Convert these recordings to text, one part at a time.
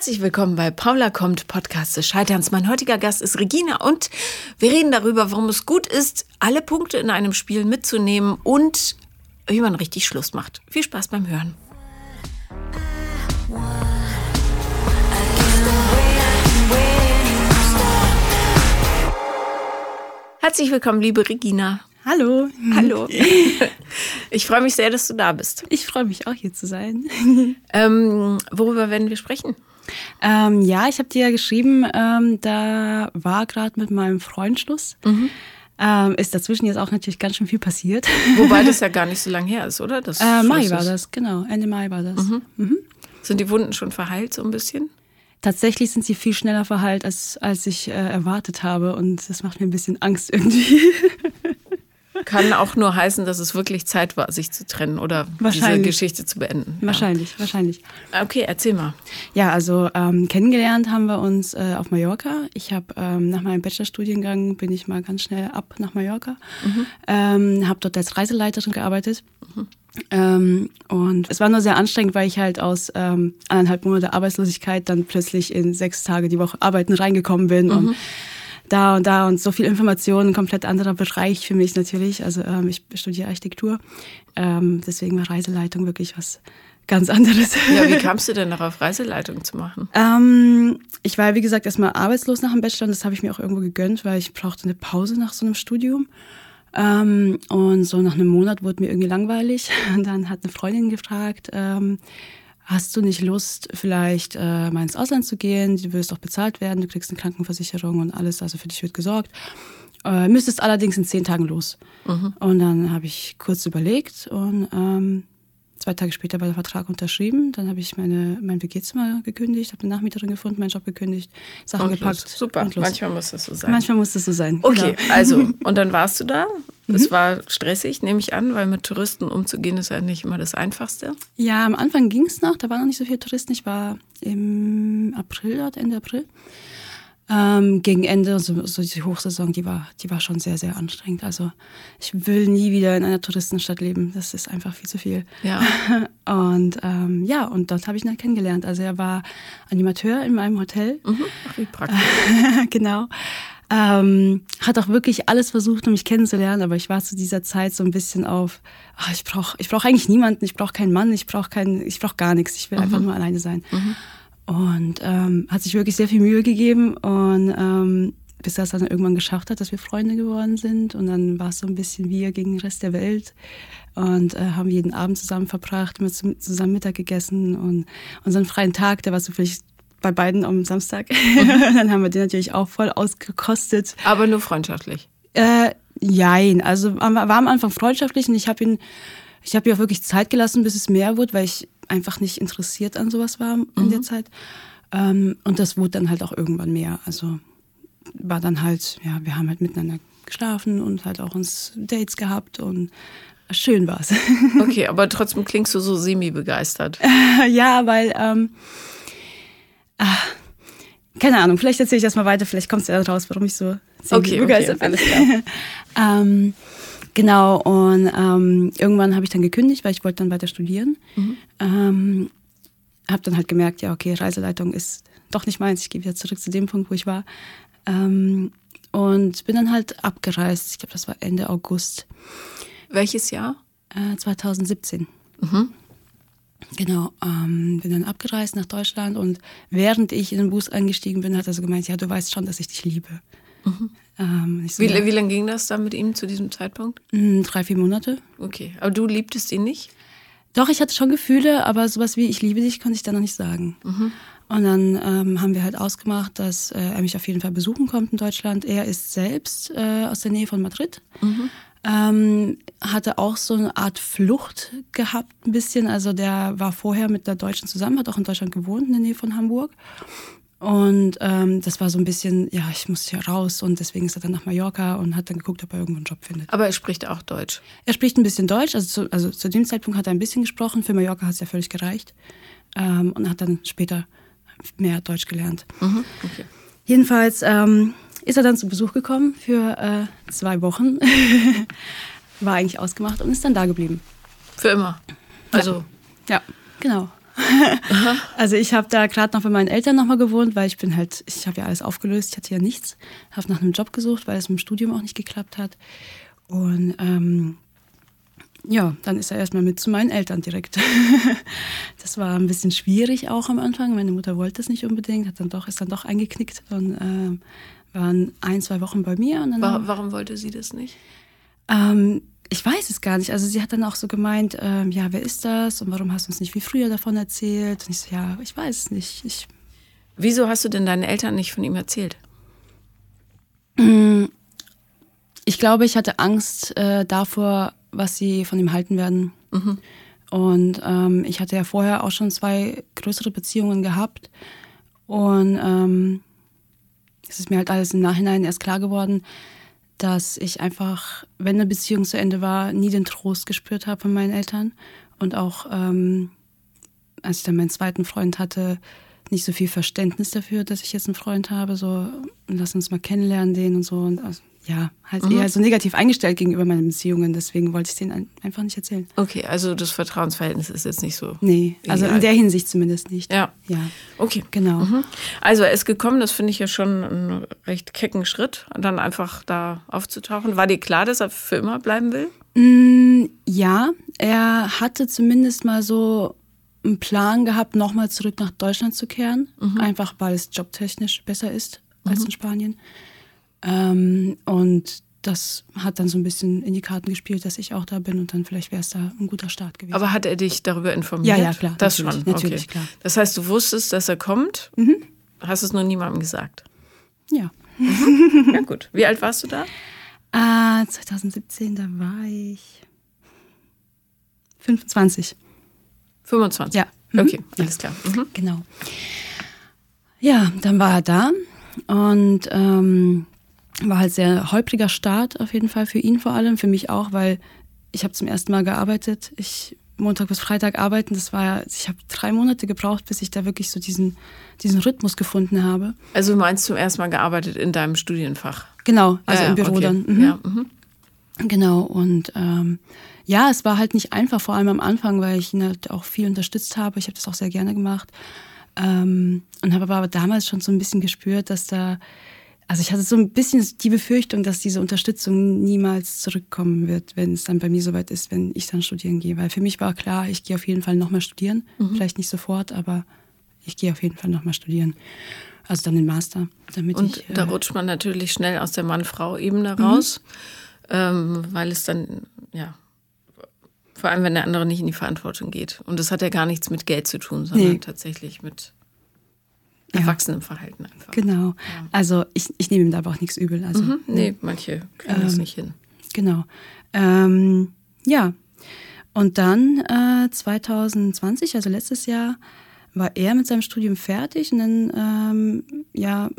Herzlich willkommen bei Paula kommt, Podcast des Scheiterns. Mein heutiger Gast ist Regina und wir reden darüber, warum es gut ist, alle Punkte in einem Spiel mitzunehmen und wie man richtig Schluss macht. Viel Spaß beim Hören. Herzlich willkommen, liebe Regina. Hallo. Hallo. Ich freue mich sehr, dass du da bist. Ich freue mich auch hier zu sein. Ähm, worüber werden wir sprechen? Ähm, ja, ich habe dir ja geschrieben, ähm, da war gerade mit meinem Freund Schluss. Mhm. Ähm, ist dazwischen jetzt auch natürlich ganz schön viel passiert. Wobei das ja gar nicht so lange her ist, oder? Das Äh, Mai war das, genau. Ende Mai war das. Mhm. Sind die Wunden schon verheilt so ein bisschen? Tatsächlich sind sie viel schneller verheilt, als, als ich äh, erwartet habe. Und das macht mir ein bisschen Angst irgendwie. Kann auch nur heißen, dass es wirklich Zeit war, sich zu trennen oder diese Wahrscheinlich. Geschichte zu beenden. wahrscheinlich, wahrscheinlich. Ja. Okay, erzähl mal. Ja, also ähm, kennengelernt haben wir uns äh, auf Mallorca. Ich habe ähm, nach meinem Bachelorstudiengang bin ich mal ganz schnell ab nach Mallorca. Ähm, habe dort als Reiseleiterin gearbeitet. Ähm, und es war nur sehr anstrengend, weil ich halt aus ähm, anderthalb Monate Arbeitslosigkeit dann plötzlich in sechs Tage die Woche arbeiten reingekommen bin und da und da und so viel Informationen, ein komplett anderer Bereich für mich natürlich. Also ähm, ich studiere Architektur, ähm, deswegen war Reiseleitung wirklich was ganz anderes. Ja, wie kamst du denn darauf, Reiseleitung zu machen? Ähm, ich war, wie gesagt, erstmal arbeitslos nach dem Bachelor und das habe ich mir auch irgendwo gegönnt, weil ich brauchte eine Pause nach so einem Studium. Ähm, und so nach einem Monat wurde mir irgendwie langweilig. Und dann hat eine Freundin gefragt, ähm, hast du nicht Lust, vielleicht äh, mal ins Ausland zu gehen? Du wirst auch bezahlt werden, du kriegst eine Krankenversicherung und alles, also für dich wird gesorgt. Äh, müsstest allerdings in zehn Tagen los. Und dann habe ich kurz überlegt und ähm, Zwei Tage später war der Vertrag unterschrieben. Dann habe ich meine, mein WG-Zimmer gekündigt, habe eine Nachmieterin gefunden, meinen Job gekündigt, Sachen Und gepackt. los. Super, manchmal muss das so sein. Manchmal muss das so sein. Okay, Genau. also, und dann warst du da. Mhm. Es war stressig, nehme ich an, weil mit Touristen umzugehen ist ja nicht immer das Einfachste. Ja, am Anfang ging es noch, da waren noch nicht so viele Touristen. Ich war im April dort, Ende April. Ähm, gegen Ende, so, so die Hochsaison, die war, die war schon sehr, sehr anstrengend. Also ich will nie wieder in einer Touristenstadt leben. Das ist einfach viel zu viel. Ja. Und ähm, ja, und dort habe ich ihn dann kennengelernt. Also er war Animateur in meinem Hotel. Mhm. Ach, wie praktisch. genau. Ähm, hat auch wirklich alles versucht, um mich kennenzulernen, aber ich war zu dieser Zeit so ein bisschen auf, ach, ich brauche ich brauch eigentlich niemanden, ich brauche keinen Mann, ich brauche kein, ich brauch gar nichts, ich will einfach nur alleine sein. Und ähm, hat sich wirklich sehr viel Mühe gegeben und ähm, bis er es dann irgendwann geschafft hat, dass wir Freunde geworden sind. Und dann war es so ein bisschen wir gegen den Rest der Welt. Und äh, haben jeden Abend zusammen verbracht, mit, zusammen Mittag gegessen und unseren freien Tag, der war zufällig bei beiden am Samstag. dann haben wir den natürlich auch voll ausgekostet. Aber nur freundschaftlich. Äh, jein, also war am Anfang freundschaftlich und ich habe ihn, ich habe ihm auch wirklich Zeit gelassen, bis es mehr wurde, weil ich einfach nicht interessiert an sowas war in der Zeit. Ähm, und das wurde dann halt auch irgendwann mehr. Also war dann halt, ja, wir haben halt miteinander geschlafen und halt auch uns Dates gehabt und schön war's. Okay, aber trotzdem klingst du so semi-begeistert. ja, weil, ähm, ah, keine Ahnung, vielleicht erzähle ich das mal weiter, vielleicht kommt es ja raus, warum ich so Okay, begeistert okay, bin. ähm, genau, und ähm, irgendwann habe ich dann gekündigt, weil ich wollte dann weiter studieren. Ähm, habe dann halt gemerkt, ja, okay, Reiseleitung ist doch nicht meins, ich gehe wieder zurück zu dem Punkt, wo ich war. Ähm, und bin dann halt abgereist, ich glaube, das war Ende August Welches Jahr? äh, 2017. Genau, ähm, bin dann abgereist nach Deutschland und während ich in den Bus eingestiegen bin, hat er so gemeint, ja, du weißt schon, dass ich dich liebe. Ähm, so, Wie, ja, wie lange ging das dann mit ihm zu diesem Zeitpunkt? "Mm, drei, vier Monate. Okay, aber du liebtest ihn nicht? Doch, ich hatte schon Gefühle, aber sowas wie ich liebe dich konnte ich dann noch nicht sagen. Und dann ähm, haben wir halt ausgemacht, dass äh, er mich auf jeden Fall besuchen kommt in Deutschland. Er ist selbst äh, aus der Nähe von Madrid. Ähm, hatte auch so eine Art Flucht gehabt, ein bisschen. Also der war vorher mit der Deutschen zusammen, hat auch in Deutschland gewohnt, in der Nähe von Hamburg. Und ähm, das war so ein bisschen, ja, ich muss hier raus und deswegen ist er dann nach Mallorca und hat dann geguckt, ob er irgendwo einen Job findet. Aber er spricht auch Deutsch. Er spricht ein bisschen Deutsch, also zu, also zu dem Zeitpunkt hat er ein bisschen gesprochen. Für Mallorca hat es ja völlig gereicht. Ähm, und hat dann später mehr Deutsch gelernt. Okay. Jedenfalls ähm, ist er dann zu Besuch gekommen für äh, zwei Wochen. War eigentlich ausgemacht und ist dann da geblieben. Für immer. Also, Ja, genau. Also ich habe da gerade noch bei meinen Eltern nochmal gewohnt, weil ich bin halt, ich habe ja alles aufgelöst, ich hatte ja nichts. Habe nach einem Job gesucht, weil es mit dem Studium auch nicht geklappt hat. Und ähm, ja, dann ist er erstmal mit zu meinen Eltern direkt. das war ein bisschen schwierig auch am Anfang. Meine Mutter wollte es nicht unbedingt, hat dann doch, ist dann doch eingeknickt und äh, waren ein, zwei Wochen bei mir. War, warum wollte sie das nicht? Ähm, ich weiß es gar nicht. Also sie hat dann auch so gemeint, ähm, ja, wer ist das und warum hast du uns nicht wie früher davon erzählt? Und ich so, ja, ich weiß es nicht. Ich Wieso hast du denn deinen Eltern nicht von ihm erzählt? Ich glaube, ich hatte Angst äh, davor, was sie von ihm halten werden. Mhm. Und ähm, ich hatte ja vorher auch schon zwei größere Beziehungen gehabt. Und ähm, es ist mir halt alles im Nachhinein erst klar geworden, dass ich einfach, wenn eine Beziehung zu Ende war, nie den Trost gespürt habe von meinen Eltern. Und auch ähm, als ich dann meinen zweiten Freund hatte, nicht so viel Verständnis dafür, dass ich jetzt einen Freund habe. So, lass uns mal kennenlernen, den und so. Und also, ja, halt mhm. eher so negativ eingestellt gegenüber meinen Beziehungen. Deswegen wollte ich es denen einfach nicht erzählen. Okay, also das Vertrauensverhältnis ist jetzt nicht so. Nee, also in der Hinsicht zumindest nicht. Ja. Ja. Okay. Genau. Mhm. Also er ist gekommen, das finde ich ja schon einen recht kecken Schritt, dann einfach da aufzutauchen. War dir klar, dass er für immer bleiben will? Mm, ja, er hatte zumindest mal so einen Plan gehabt, nochmal zurück nach Deutschland zu kehren. Mhm. Einfach weil es jobtechnisch besser ist als mhm. in Spanien. Ähm, und das hat dann so ein bisschen in die Karten gespielt, dass ich auch da bin und dann vielleicht wäre es da ein guter Start gewesen. Aber hat er dich darüber informiert? Ja, ja, klar. Das schon. Natürlich, okay. klar. Das heißt, du wusstest, dass er kommt, mhm. hast es nur niemandem gesagt? Ja. Ja, gut. Wie alt warst du da? Äh, 2017, da war ich 25. 25? Ja. Mhm. Okay, alles klar. Mhm. Genau. Ja, dann war er da und ähm, war halt sehr holpriger Start auf jeden Fall für ihn vor allem, für mich auch, weil ich habe zum ersten Mal gearbeitet. Ich Montag bis Freitag arbeiten, das war ich habe drei Monate gebraucht, bis ich da wirklich so diesen, diesen Rhythmus gefunden habe. Also du meinst zum ersten Mal gearbeitet in deinem Studienfach? Genau, also ja, im Büro okay. dann. Mhm. Ja, mhm. Genau, und ähm, ja, es war halt nicht einfach, vor allem am Anfang, weil ich ihn halt auch viel unterstützt habe. Ich habe das auch sehr gerne gemacht. Ähm, und habe aber damals schon so ein bisschen gespürt, dass da also ich hatte so ein bisschen die Befürchtung, dass diese Unterstützung niemals zurückkommen wird, wenn es dann bei mir soweit ist, wenn ich dann studieren gehe. Weil für mich war klar, ich gehe auf jeden Fall nochmal studieren. Mhm. Vielleicht nicht sofort, aber ich gehe auf jeden Fall nochmal studieren. Also dann den Master. Damit Und ich, äh, da rutscht man natürlich schnell aus der Mann-Frau-Ebene raus, mhm. ähm, weil es dann, ja, vor allem wenn der andere nicht in die Verantwortung geht. Und das hat ja gar nichts mit Geld zu tun, sondern nee. tatsächlich mit Erwachsenenverhalten einfach. Genau. Ja. Also ich, ich nehme ihm da aber auch nichts übel. Also, mhm. Nee, manche kriegen ähm, das nicht hin. Genau. Ähm, ja. Und dann äh, 2020, also letztes Jahr, war er mit seinem Studium fertig und dann ähm, ja,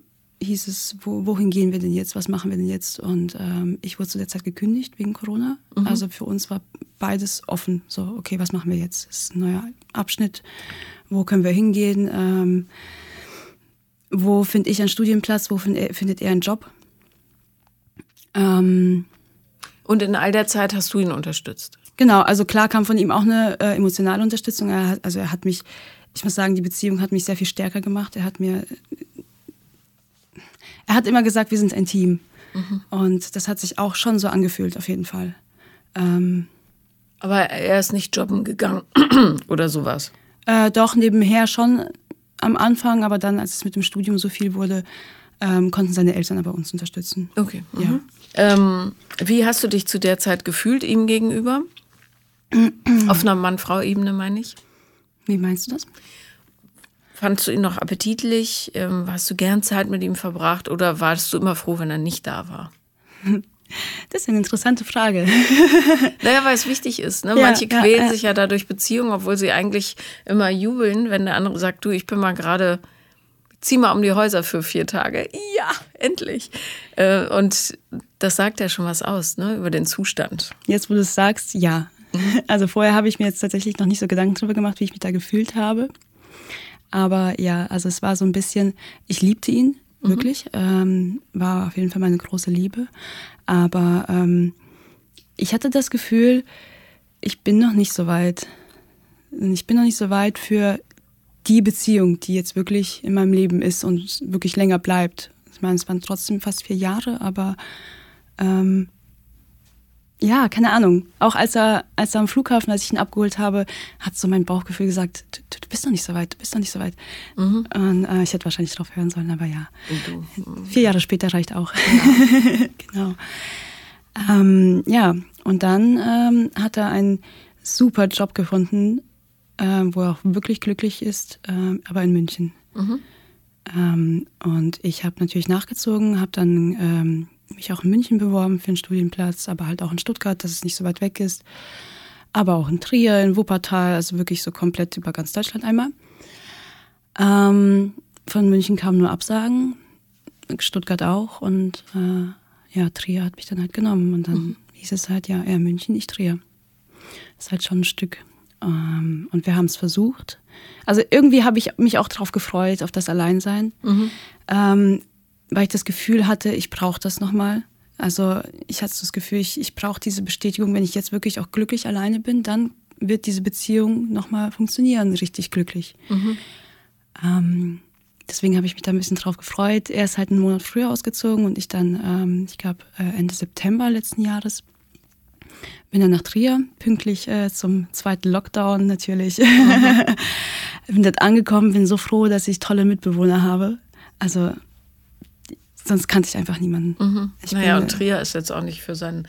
hieß es, wo, wohin gehen wir denn jetzt, was machen wir denn jetzt? Und ähm, ich wurde zu der Zeit gekündigt wegen Corona. Mhm. Also für uns war beides offen. So, okay, was machen wir jetzt? Das ist ein neuer Abschnitt. Wo können wir hingehen? Ähm, wo finde ich einen Studienplatz, wo find er, findet er einen Job. Ähm, und in all der Zeit hast du ihn unterstützt? Genau, also klar kam von ihm auch eine äh, emotionale Unterstützung. Er hat, also er hat mich, ich muss sagen, die Beziehung hat mich sehr viel stärker gemacht. Er hat mir, er hat immer gesagt, wir sind ein Team. Mhm. Und das hat sich auch schon so angefühlt, auf jeden Fall. Ähm, Aber er ist nicht jobben gegangen oder sowas? Äh, doch, nebenher schon am Anfang, aber dann, als es mit dem Studium so viel wurde, ähm, konnten seine Eltern aber uns unterstützen. Okay. Mhm. Ja. Ähm, wie hast du dich zu der Zeit gefühlt ihm gegenüber? Auf einer Mann-Frau-Ebene meine ich. Wie meinst du das? Fandest du ihn noch appetitlich? Ähm, hast du gern Zeit mit ihm verbracht oder warst du immer froh, wenn er nicht da war? Das ist eine interessante Frage. Naja, weil es wichtig ist. Ne? Ja, Manche quälen ja, sich ja dadurch Beziehungen, obwohl sie eigentlich immer jubeln, wenn der andere sagt, du, ich bin mal gerade, zieh mal um die Häuser für vier Tage. Ja, endlich. Äh, und das sagt ja schon was aus, ne, über den Zustand. Jetzt, wo du es sagst, ja. Also vorher habe ich mir jetzt tatsächlich noch nicht so Gedanken darüber gemacht, wie ich mich da gefühlt habe. Aber ja, also es war so ein bisschen, ich liebte ihn, mhm. wirklich. Mhm. Ähm, war auf jeden Fall meine große Liebe. Aber ähm, ich hatte das Gefühl, ich bin noch nicht so weit. Ich bin noch nicht so weit für die Beziehung, die jetzt wirklich in meinem Leben ist und wirklich länger bleibt. Ich meine, es waren trotzdem fast vier Jahre, aber ähm, ja, keine Ahnung. Auch als er, als er am Flughafen, als ich ihn abgeholt habe, hat so mein Bauchgefühl gesagt, du, du bist noch nicht so weit, du bist noch nicht so weit. Mhm. Und äh, ich hätte wahrscheinlich drauf hören sollen, aber ja. Vier Jahre später reicht auch. Ja. genau. Ähm, ja, und dann ähm, hat er einen super Job gefunden, äh, wo er auch wirklich glücklich ist, äh, aber in München. Mhm. Ähm, und ich habe natürlich nachgezogen, habe dann ähm, mich auch in München beworben für einen Studienplatz, aber halt auch in Stuttgart, dass es nicht so weit weg ist. Aber auch in Trier, in Wuppertal, also wirklich so komplett über ganz Deutschland einmal. Ähm, von München kamen nur Absagen, Stuttgart auch und äh, ja, Trier hat mich dann halt genommen und dann mhm. hieß es halt, ja, er München, ich Trier. Ist halt schon ein Stück. Ähm, und wir haben es versucht. Also irgendwie habe ich mich auch darauf gefreut, auf das Alleinsein. Mhm. Ähm, weil ich das Gefühl hatte, ich brauche das nochmal. Also ich hatte das Gefühl, ich, ich brauche diese Bestätigung, wenn ich jetzt wirklich auch glücklich alleine bin, dann wird diese Beziehung nochmal funktionieren, richtig glücklich. Mhm. Ähm, deswegen habe ich mich da ein bisschen drauf gefreut. Er ist halt einen Monat früher ausgezogen und ich dann, ähm, ich glaube, äh, Ende September letzten Jahres bin dann nach Trier, pünktlich äh, zum zweiten Lockdown natürlich. Mhm. bin dort angekommen, bin so froh, dass ich tolle Mitbewohner habe. Also sonst kannte ich einfach niemanden. Mhm. Ich naja, bin, und Trier ist jetzt auch nicht für sein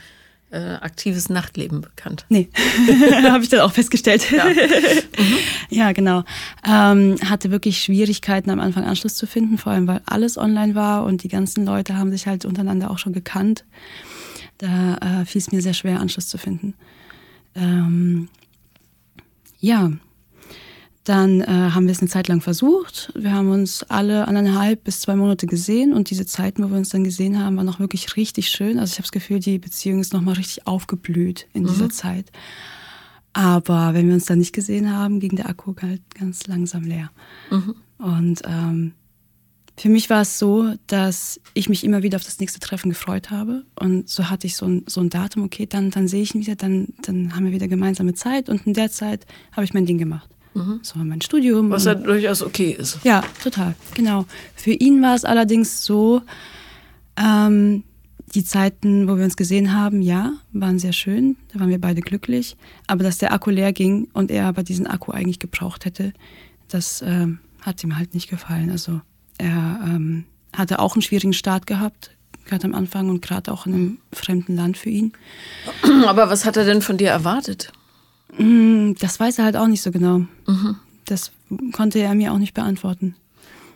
äh, aktives Nachtleben bekannt. Nee, habe ich dann auch festgestellt. Ja, mhm. ja genau. Ähm, hatte wirklich Schwierigkeiten am Anfang Anschluss zu finden, vor allem weil alles online war und die ganzen Leute haben sich halt untereinander auch schon gekannt. Da äh, fiel es mir sehr schwer, Anschluss zu finden. Ähm, ja, dann äh, haben wir es eine Zeit lang versucht. Wir haben uns alle anderthalb bis zwei Monate gesehen und diese Zeiten, wo wir uns dann gesehen haben, waren auch wirklich richtig schön. Also ich habe das Gefühl, die Beziehung ist nochmal richtig aufgeblüht in mhm. dieser Zeit. Aber wenn wir uns dann nicht gesehen haben, ging der Akku halt ganz langsam leer. Mhm. Und ähm, für mich war es so, dass ich mich immer wieder auf das nächste Treffen gefreut habe. Und so hatte ich so ein, so ein Datum, okay, dann, dann sehe ich ihn wieder, dann, dann haben wir wieder gemeinsame Zeit. Und in der Zeit habe ich mein Ding gemacht. Mhm. So mein Studium. Was ja durchaus okay ist. Ja, total, genau. Für ihn war es allerdings so, ähm, die Zeiten, wo wir uns gesehen haben, ja, waren sehr schön. Da waren wir beide glücklich. Aber dass der Akku leer ging und er aber diesen Akku eigentlich gebraucht hätte, das ähm, hat ihm halt nicht gefallen. Also er ähm, hatte auch einen schwierigen Start gehabt, gerade am Anfang und gerade auch in einem fremden Land für ihn. Aber was hat er denn von dir erwartet? Mm, das weiß er halt auch nicht so genau. Mhm. Das konnte er mir auch nicht beantworten.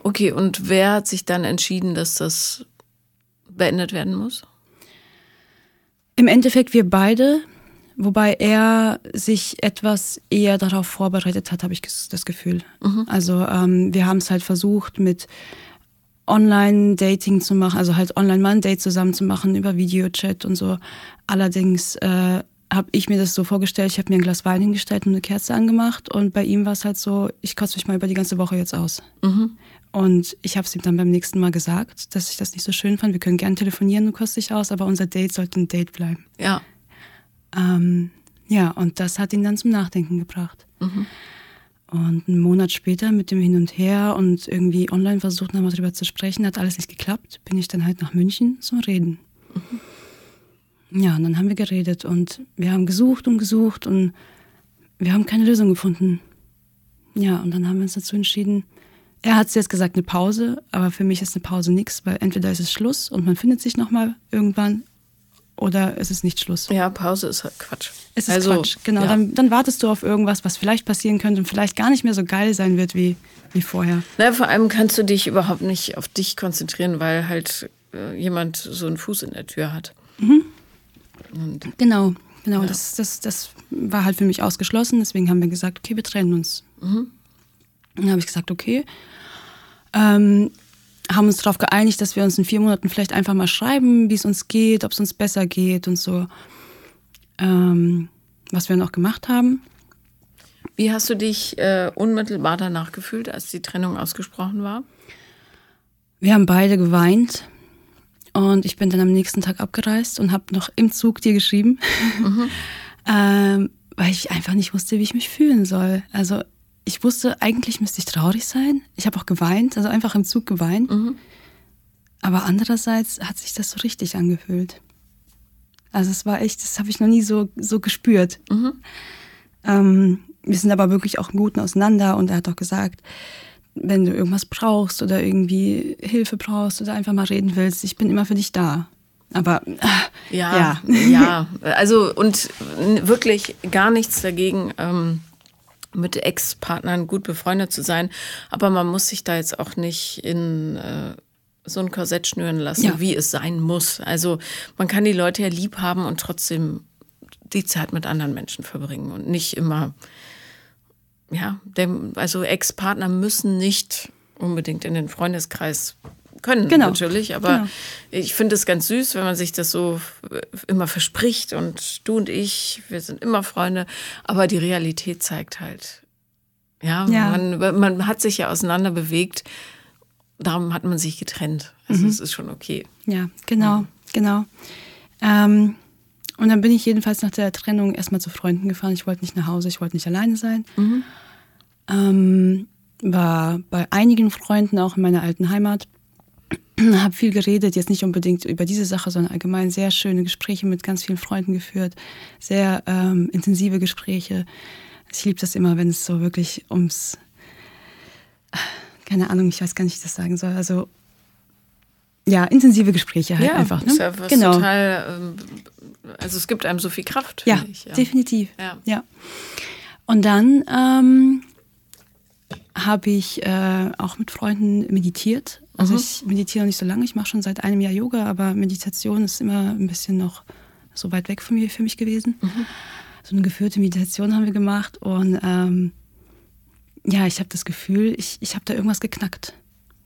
Okay, und wer hat sich dann entschieden, dass das beendet werden muss? Im Endeffekt wir beide, wobei er sich etwas eher darauf vorbereitet hat, habe ich das Gefühl. Mhm. Also ähm, wir haben es halt versucht mit Online-Dating zu machen, also halt online mal ein Date zusammen zu machen über Videochat und so. Allerdings äh, habe ich mir das so vorgestellt, ich habe mir ein Glas Wein hingestellt und eine Kerze angemacht und bei ihm war es halt so, ich kotze mich mal über die ganze Woche jetzt aus. Mhm. Und ich habe es ihm dann beim nächsten Mal gesagt, dass ich das nicht so schön fand. Wir können gerne telefonieren, du kotzt dich aus, aber unser Date sollte ein Date bleiben. Ja. Ähm, ja, und das hat ihn dann zum Nachdenken gebracht. Mhm. Und einen Monat später mit dem Hin und Her und irgendwie online versucht, nochmal drüber zu sprechen, hat alles nicht geklappt, bin ich dann halt nach München zum Reden. Mhm. Ja, und dann haben wir geredet und wir haben gesucht und gesucht und wir haben keine Lösung gefunden. Ja, und dann haben wir uns dazu entschieden, er hat jetzt gesagt, eine Pause, aber für mich ist eine Pause nichts, weil entweder ist es Schluss und man findet sich nochmal irgendwann oder es ist nicht Schluss. Ja, Pause ist halt Quatsch. Es ist also, Quatsch, genau. Ja. Dann, dann, wartest du auf irgendwas, was vielleicht passieren könnte und vielleicht gar nicht mehr so geil sein wird wie, wie vorher. Na, vor allem kannst du dich überhaupt nicht auf dich konzentrieren, weil halt äh, jemand so einen Fuß in der Tür hat. Mhm. Und genau, genau. Ja. Das, das, das war halt für mich ausgeschlossen. Deswegen haben wir gesagt, okay, wir trennen uns. Mhm. Dann habe ich gesagt, okay. Ähm, haben uns darauf geeinigt, dass wir uns in vier Monaten vielleicht einfach mal schreiben, wie es uns geht, ob es uns besser geht und so. Ähm, was wir noch gemacht haben. Wie hast du dich äh, unmittelbar danach gefühlt, als die Trennung ausgesprochen war? Wir haben beide geweint. Und ich bin dann am nächsten Tag abgereist und habe noch im Zug dir geschrieben, mhm. ähm, weil ich einfach nicht wusste, wie ich mich fühlen soll. Also ich wusste, eigentlich müsste ich traurig sein. Ich habe auch geweint, also einfach im Zug geweint. Mhm. Aber andererseits hat sich das so richtig angefühlt. Also es war echt, das habe ich noch nie so, so gespürt. Mhm. Ähm, wir sind aber wirklich auch im Guten auseinander und er hat auch gesagt, wenn du irgendwas brauchst oder irgendwie Hilfe brauchst oder einfach mal reden willst, ich bin immer für dich da. Aber ja, ja, ja. Also und wirklich gar nichts dagegen, ähm, mit Ex-Partnern gut befreundet zu sein. Aber man muss sich da jetzt auch nicht in äh, so ein Korsett schnüren lassen, ja. wie es sein muss. Also man kann die Leute ja lieb haben und trotzdem die Zeit mit anderen Menschen verbringen und nicht immer, ja, dem, also Ex-Partner müssen nicht unbedingt in den Freundeskreis können genau. natürlich, aber genau. ich finde es ganz süß, wenn man sich das so immer verspricht und du und ich, wir sind immer Freunde, aber die Realität zeigt halt, ja, ja. Man, man hat sich ja auseinander bewegt, darum hat man sich getrennt. Also mhm. es ist schon okay. Ja, genau, mhm. genau. Ähm, und dann bin ich jedenfalls nach der Trennung erstmal zu Freunden gefahren. Ich wollte nicht nach Hause, ich wollte nicht alleine sein. Mhm. Ähm, war bei einigen Freunden auch in meiner alten Heimat habe viel geredet, jetzt nicht unbedingt über diese Sache, sondern allgemein sehr schöne Gespräche mit ganz vielen Freunden geführt, sehr ähm, intensive Gespräche. Ich liebe das immer, wenn es so wirklich ums, keine Ahnung, ich weiß gar nicht, wie ich das sagen soll, also ja, intensive Gespräche halt ja, einfach. Ne? Ist ja was genau. total, ähm, also es gibt einem so viel Kraft. Ja, ich, ja, definitiv. Ja. ja. Und dann ähm, habe ich äh, auch mit Freunden meditiert also mhm. ich meditiere nicht so lange, ich mache schon seit einem Jahr Yoga, aber Meditation ist immer ein bisschen noch so weit weg von mir für mich gewesen. Mhm. So eine geführte Meditation haben wir gemacht und ähm, ja, ich habe das Gefühl, ich, ich habe da irgendwas geknackt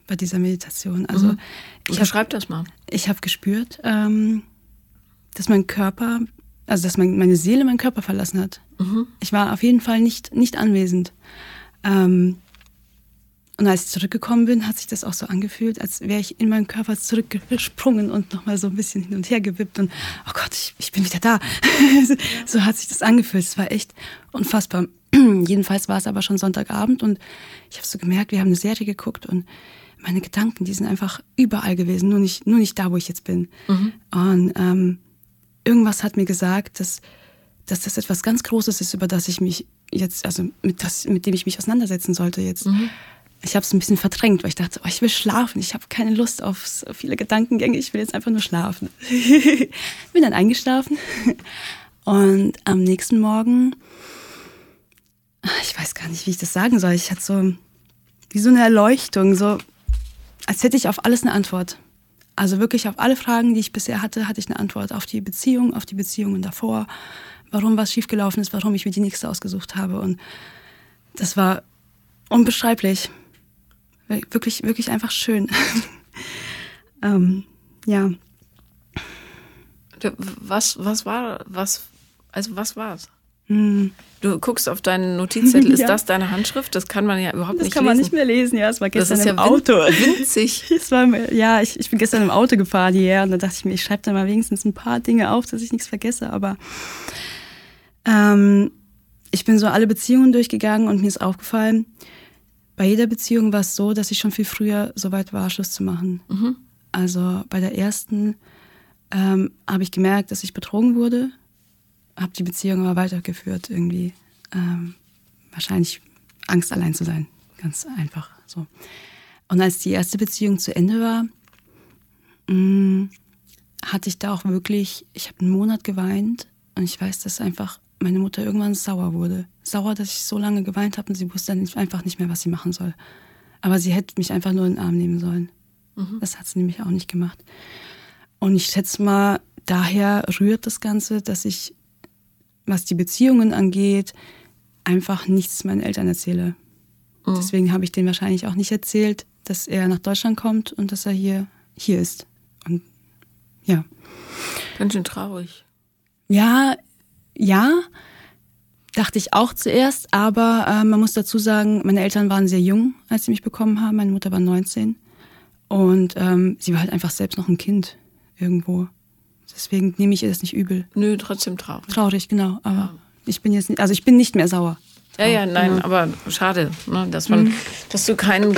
bei dieser Meditation. Also mhm. ich Beschreib das mal. Ich habe gespürt, ähm, dass mein Körper, also dass mein, meine Seele meinen Körper verlassen hat. Mhm. Ich war auf jeden Fall nicht, nicht anwesend. Ähm, und als ich zurückgekommen bin, hat sich das auch so angefühlt, als wäre ich in meinen Körper zurückgesprungen und nochmal so ein bisschen hin und her gewippt und, oh Gott, ich, ich bin wieder da. so hat sich das angefühlt. Es war echt unfassbar. Jedenfalls war es aber schon Sonntagabend und ich habe so gemerkt, wir haben eine Serie geguckt und meine Gedanken, die sind einfach überall gewesen, nur nicht, nur nicht da, wo ich jetzt bin. Mhm. Und ähm, irgendwas hat mir gesagt, dass, dass das etwas ganz Großes ist, über das ich mich jetzt, also mit, das, mit dem ich mich auseinandersetzen sollte jetzt. Mhm ich habe es ein bisschen verdrängt, weil ich dachte, oh, ich will schlafen, ich habe keine Lust auf so viele Gedankengänge, ich will jetzt einfach nur schlafen. Bin dann eingeschlafen und am nächsten Morgen, ich weiß gar nicht, wie ich das sagen soll, ich hatte so wie so eine Erleuchtung, so als hätte ich auf alles eine Antwort. Also wirklich auf alle Fragen, die ich bisher hatte, hatte ich eine Antwort. Auf die Beziehung, auf die Beziehungen davor, warum was schiefgelaufen ist, warum ich mir die nächste ausgesucht habe. Und das war unbeschreiblich wirklich, wirklich einfach schön. ähm, ja. Was, was war, was, also was war's? Hm. Du guckst auf deinen Notizzettel, ist ja. das deine Handschrift? Das kann man ja überhaupt das nicht lesen. Das kann man nicht mehr lesen, ja. Es war gestern das ist im ja Auto. Winzig. es war, ja, ich, ich bin gestern im Auto gefahren hierher und da dachte ich mir, ich schreibe da mal wenigstens ein paar Dinge auf, dass ich nichts vergesse. Aber ähm, ich bin so alle Beziehungen durchgegangen und mir ist aufgefallen, bei jeder Beziehung war es so, dass ich schon viel früher so weit war, Schluss zu machen. Mhm. Also bei der ersten ähm, habe ich gemerkt, dass ich betrogen wurde, habe die Beziehung aber weitergeführt irgendwie. Ähm, wahrscheinlich Angst, allein zu sein. Ganz einfach so. Und als die erste Beziehung zu Ende war, mh, mm, hatte ich da auch wirklich, ich habe einen Monat geweint und ich weiß, dass einfach meine Mutter irgendwann sauer wurde. Sauer, dass ich so lange geweint habe und sie wusste dann einfach nicht mehr, was sie machen soll. Aber sie hätte mich einfach nur in den Arm nehmen sollen. Mhm. Das hat sie nämlich auch nicht gemacht. Und ich schätze mal, daher rührt das Ganze, dass ich, was die Beziehungen angeht, einfach nichts meinen Eltern erzähle. Mhm. Deswegen habe ich denen wahrscheinlich auch nicht erzählt, dass er nach Deutschland kommt und dass er hier, hier ist. Und ja. Ganz schön traurig. Ja, ja, dachte ich auch zuerst, aber äh, man muss dazu sagen, meine Eltern waren sehr jung, als sie mich bekommen haben. Meine Mutter war 19 und ähm, sie war halt einfach selbst noch ein Kind irgendwo. Deswegen nehme ich ihr das nicht übel. Nö, trotzdem traurig. Traurig, genau. Aber ja. ich bin jetzt, nicht, also ich bin nicht mehr sauer. Ja, ja, nein, genau. aber schade, ne, dass man, mhm. dass du kein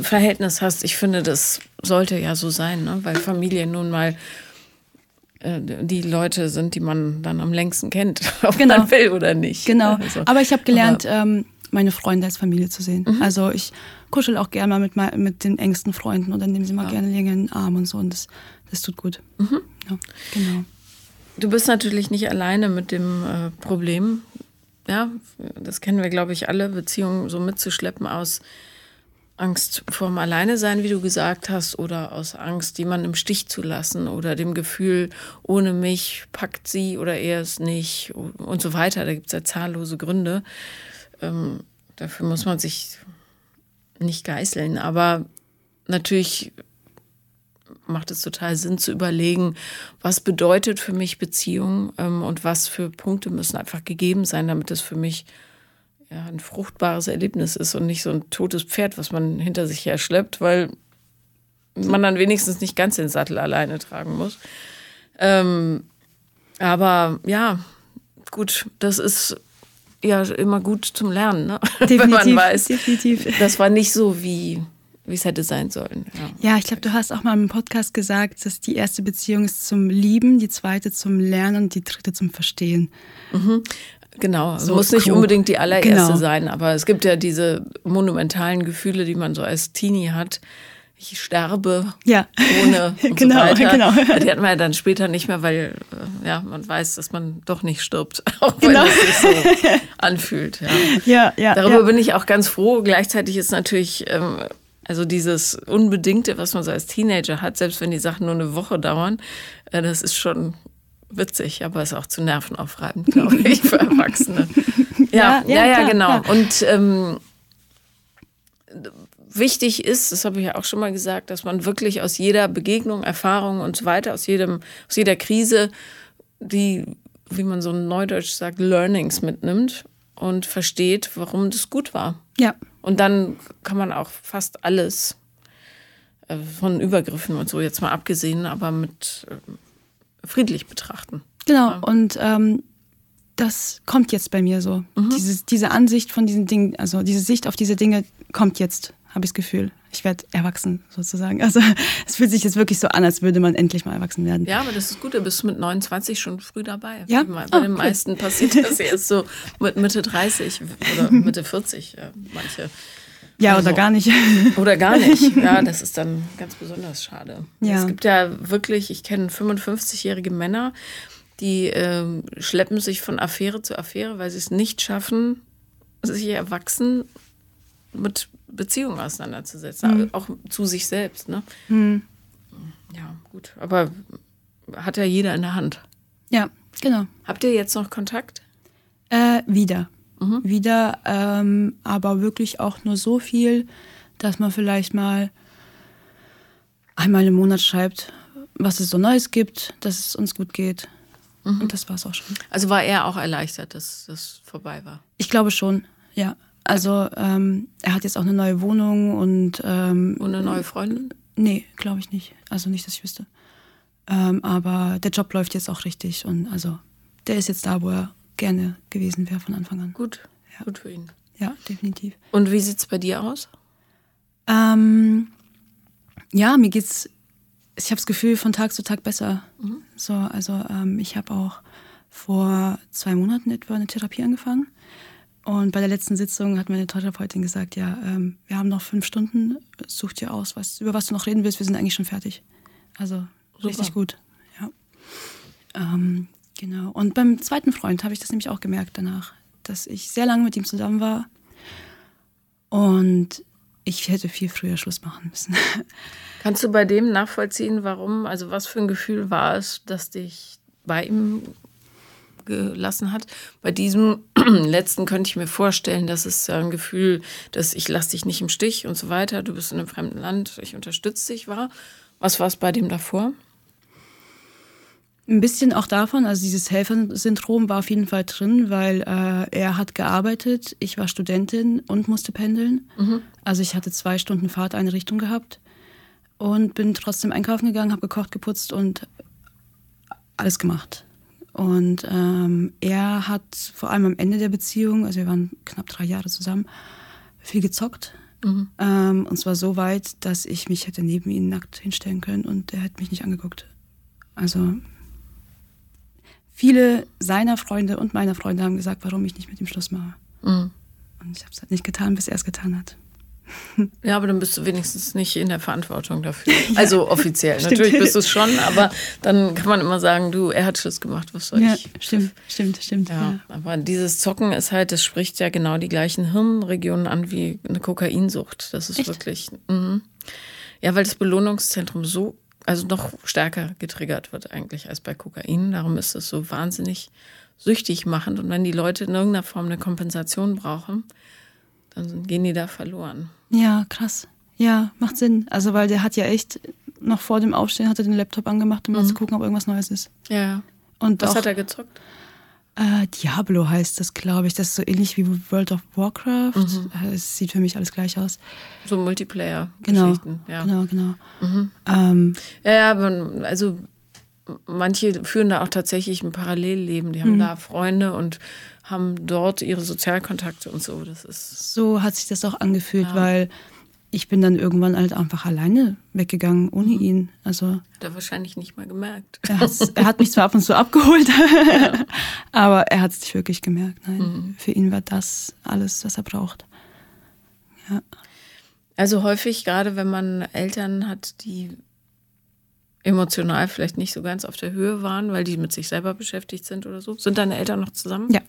Verhältnis hast. Ich finde, das sollte ja so sein, ne, weil Familie nun mal äh, die Leute sind, die man dann am längsten kennt, ob genau. man will oder nicht. Genau. Also, aber ich habe gelernt, ähm, meine Freunde als Familie zu sehen. Mhm. Also ich kuschel auch gerne mal mit, mit den engsten Freunden und dann nehmen sie mal ja. gerne länger in den Arm und so und das, das tut gut. Mhm. Ja, genau. Du bist natürlich nicht alleine mit dem äh, Problem. Ja, das kennen wir, glaube ich, alle, Beziehungen so mitzuschleppen aus Angst vorm Alleinesein, wie du gesagt hast, oder aus Angst, jemanden im Stich zu lassen oder dem Gefühl, ohne mich packt sie oder er es nicht und so weiter. Da gibt es ja zahllose Gründe. Ähm, dafür muss man sich nicht geißeln, aber natürlich macht es total Sinn zu überlegen, was bedeutet für mich Beziehung ähm, und was für Punkte müssen einfach gegeben sein, damit es für mich ja, ein fruchtbares Erlebnis ist und nicht so ein totes Pferd, was man hinter sich her schleppt, weil man dann wenigstens nicht ganz den Sattel alleine tragen muss. Ähm, aber ja, gut, das ist ja immer gut zum Lernen, ne? Definitiv, wenn man weiß, definitiv. das war nicht so wie wie es hätte sein sollen. Ja, ja ich glaube, du hast auch mal im Podcast gesagt, dass die erste Beziehung ist zum Lieben, die zweite zum Lernen und die dritte zum Verstehen. Mhm. Genau, so muss nicht grob. unbedingt die allererste genau. sein, aber es gibt ja diese monumentalen Gefühle, die man so als Teenie hat. Ich sterbe ja. ohne und genau, so weiter. Genau. Die hat man ja dann später nicht mehr, weil äh, ja, man weiß, dass man doch nicht stirbt, auch genau. wenn es sich so anfühlt. Ja. Ja, ja, Darüber ja. bin ich auch ganz froh. Gleichzeitig ist natürlich ähm, also dieses Unbedingte, was man so als Teenager hat, selbst wenn die Sachen nur eine Woche dauern, äh, das ist schon witzig, aber ist auch zu nervenaufreibend, glaube ich, für Erwachsene. Ja, ja, ja, ja klar, genau. Klar. Und ähm, wichtig ist, das habe ich ja auch schon mal gesagt, dass man wirklich aus jeder Begegnung, Erfahrung und so weiter, aus jedem, aus jeder Krise, die, wie man so neudeutsch sagt, Learnings mitnimmt und versteht, warum das gut war. Ja. Und dann kann man auch fast alles äh, von Übergriffen und so jetzt mal abgesehen, aber mit äh, friedlich betrachten. Genau, ja. und ähm, das kommt jetzt bei mir so. Mhm. Diese, diese Ansicht von diesen Dingen, also diese Sicht auf diese Dinge kommt jetzt, habe ich das Gefühl ich werde erwachsen sozusagen. Also es fühlt sich jetzt wirklich so an, als würde man endlich mal erwachsen werden. Ja, aber das ist gut, du bist mit 29 schon früh dabei. Ja? Bei oh, den cool. meisten passiert das erst so mit Mitte 30 oder Mitte 40, ja, manche. Ja, also, oder gar nicht. Oder gar nicht. Ja, das ist dann ganz besonders schade. Ja. Es gibt ja wirklich, ich kenne 55-jährige Männer, die äh, schleppen sich von Affäre zu Affäre, weil sie es nicht schaffen, sich erwachsen mit Beziehungen auseinanderzusetzen, mhm. auch zu sich selbst. Ne? Mhm. Ja, gut. Aber hat ja jeder in der Hand. Ja, genau. Habt ihr jetzt noch Kontakt? Äh, wieder. Mhm. Wieder, ähm, aber wirklich auch nur so viel, dass man vielleicht mal einmal im Monat schreibt, was es so Neues gibt, dass es uns gut geht. Mhm. Und das war es auch schon. Also war er auch erleichtert, dass das vorbei war? Ich glaube schon, ja. Also ähm, er hat jetzt auch eine neue Wohnung und ähm, und eine neue Freundin? Nee, glaube ich nicht. Also nicht, dass ich wüsste. Ähm, aber der Job läuft jetzt auch richtig und also der ist jetzt da, wo er gerne gewesen wäre von Anfang an. Gut, ja. gut für ihn. Ja, definitiv. Und wie sieht es bei dir aus? Ähm, ja, mir geht's. Ich habe das Gefühl von Tag zu Tag besser. Mhm. So, also ähm, ich habe auch vor zwei Monaten etwa eine Therapie angefangen. Und bei der letzten Sitzung hat meine Therapeutin gesagt, ja, ähm, wir haben noch fünf Stunden, such dir aus, was, über was du noch reden willst, wir sind eigentlich schon fertig. Also Super. richtig gut, ja. Ähm, genau. Und beim zweiten Freund habe ich das nämlich auch gemerkt danach, dass ich sehr lange mit ihm zusammen war und ich hätte viel früher Schluss machen müssen. Kannst du bei dem nachvollziehen, warum, also was für ein Gefühl war es, dass dich bei ihm gelassen hat. Bei diesem letzten könnte ich mir vorstellen, dass es ein Gefühl, dass ich lasse dich nicht im Stich und so weiter. Du bist in einem fremden Land, ich unterstütze dich war. Was war es bei dem davor? Ein bisschen auch davon, also dieses Helfersyndrom war auf jeden Fall drin, weil äh, er hat gearbeitet, ich war Studentin und musste pendeln. Mhm. Also ich hatte zwei Stunden Fahrt eine Richtung gehabt und bin trotzdem einkaufen gegangen, habe gekocht, geputzt und alles gemacht. Und ähm, er hat vor allem am Ende der Beziehung, also wir waren knapp drei Jahre zusammen, viel gezockt. Mhm. Ähm, und zwar so weit, dass ich mich hätte neben ihn nackt hinstellen können und er hätte mich nicht angeguckt. Also viele seiner Freunde und meiner Freunde haben gesagt, warum ich nicht mit ihm Schluss mache. Mhm. Und ich habe es halt nicht getan, bis er es getan hat. Ja, aber dann bist du wenigstens nicht in der Verantwortung dafür. Ja. Also offiziell. Natürlich bist du es schon, aber dann kann man immer sagen, du, er hat Schluss gemacht, was soll ja, ich? Stimmt, stimmt, stimmt. Ja, ja, aber dieses Zocken ist halt, das spricht ja genau die gleichen Hirnregionen an wie eine Kokainsucht. Das ist Echt? wirklich. Mh. Ja, weil das Belohnungszentrum so, also noch stärker getriggert wird eigentlich als bei Kokain. Darum ist es so wahnsinnig süchtig machend. Und wenn die Leute in irgendeiner Form eine Kompensation brauchen, dann gehen die da verloren. Ja, krass. Ja, macht Sinn. Also, weil der hat ja echt noch vor dem Aufstehen hat er den Laptop angemacht, um mhm. mal zu gucken, ob irgendwas Neues ist. Ja. Und Was auch, hat er gezockt? Äh, Diablo heißt das, glaube ich. Das ist so ähnlich wie World of Warcraft. Mhm. Äh, es sieht für mich alles gleich aus. So Multiplayer. Genau, ja. genau, genau. Mhm. Ähm, ja, ja, also manche führen da auch tatsächlich ein Parallelleben. Die haben mhm. da Freunde und haben dort ihre Sozialkontakte und so. Das ist so hat sich das auch angefühlt, ja. weil ich bin dann irgendwann halt einfach alleine weggegangen ohne mhm. ihn. Also hat er wahrscheinlich nicht mal gemerkt. Er, er hat mich zwar ab und zu abgeholt, ja. aber er hat es nicht wirklich gemerkt. Nein, mhm. für ihn war das alles, was er braucht. Ja. Also häufig, gerade wenn man Eltern hat, die emotional vielleicht nicht so ganz auf der Höhe waren, weil die mit sich selber beschäftigt sind oder so. Sind deine Eltern noch zusammen? Ja.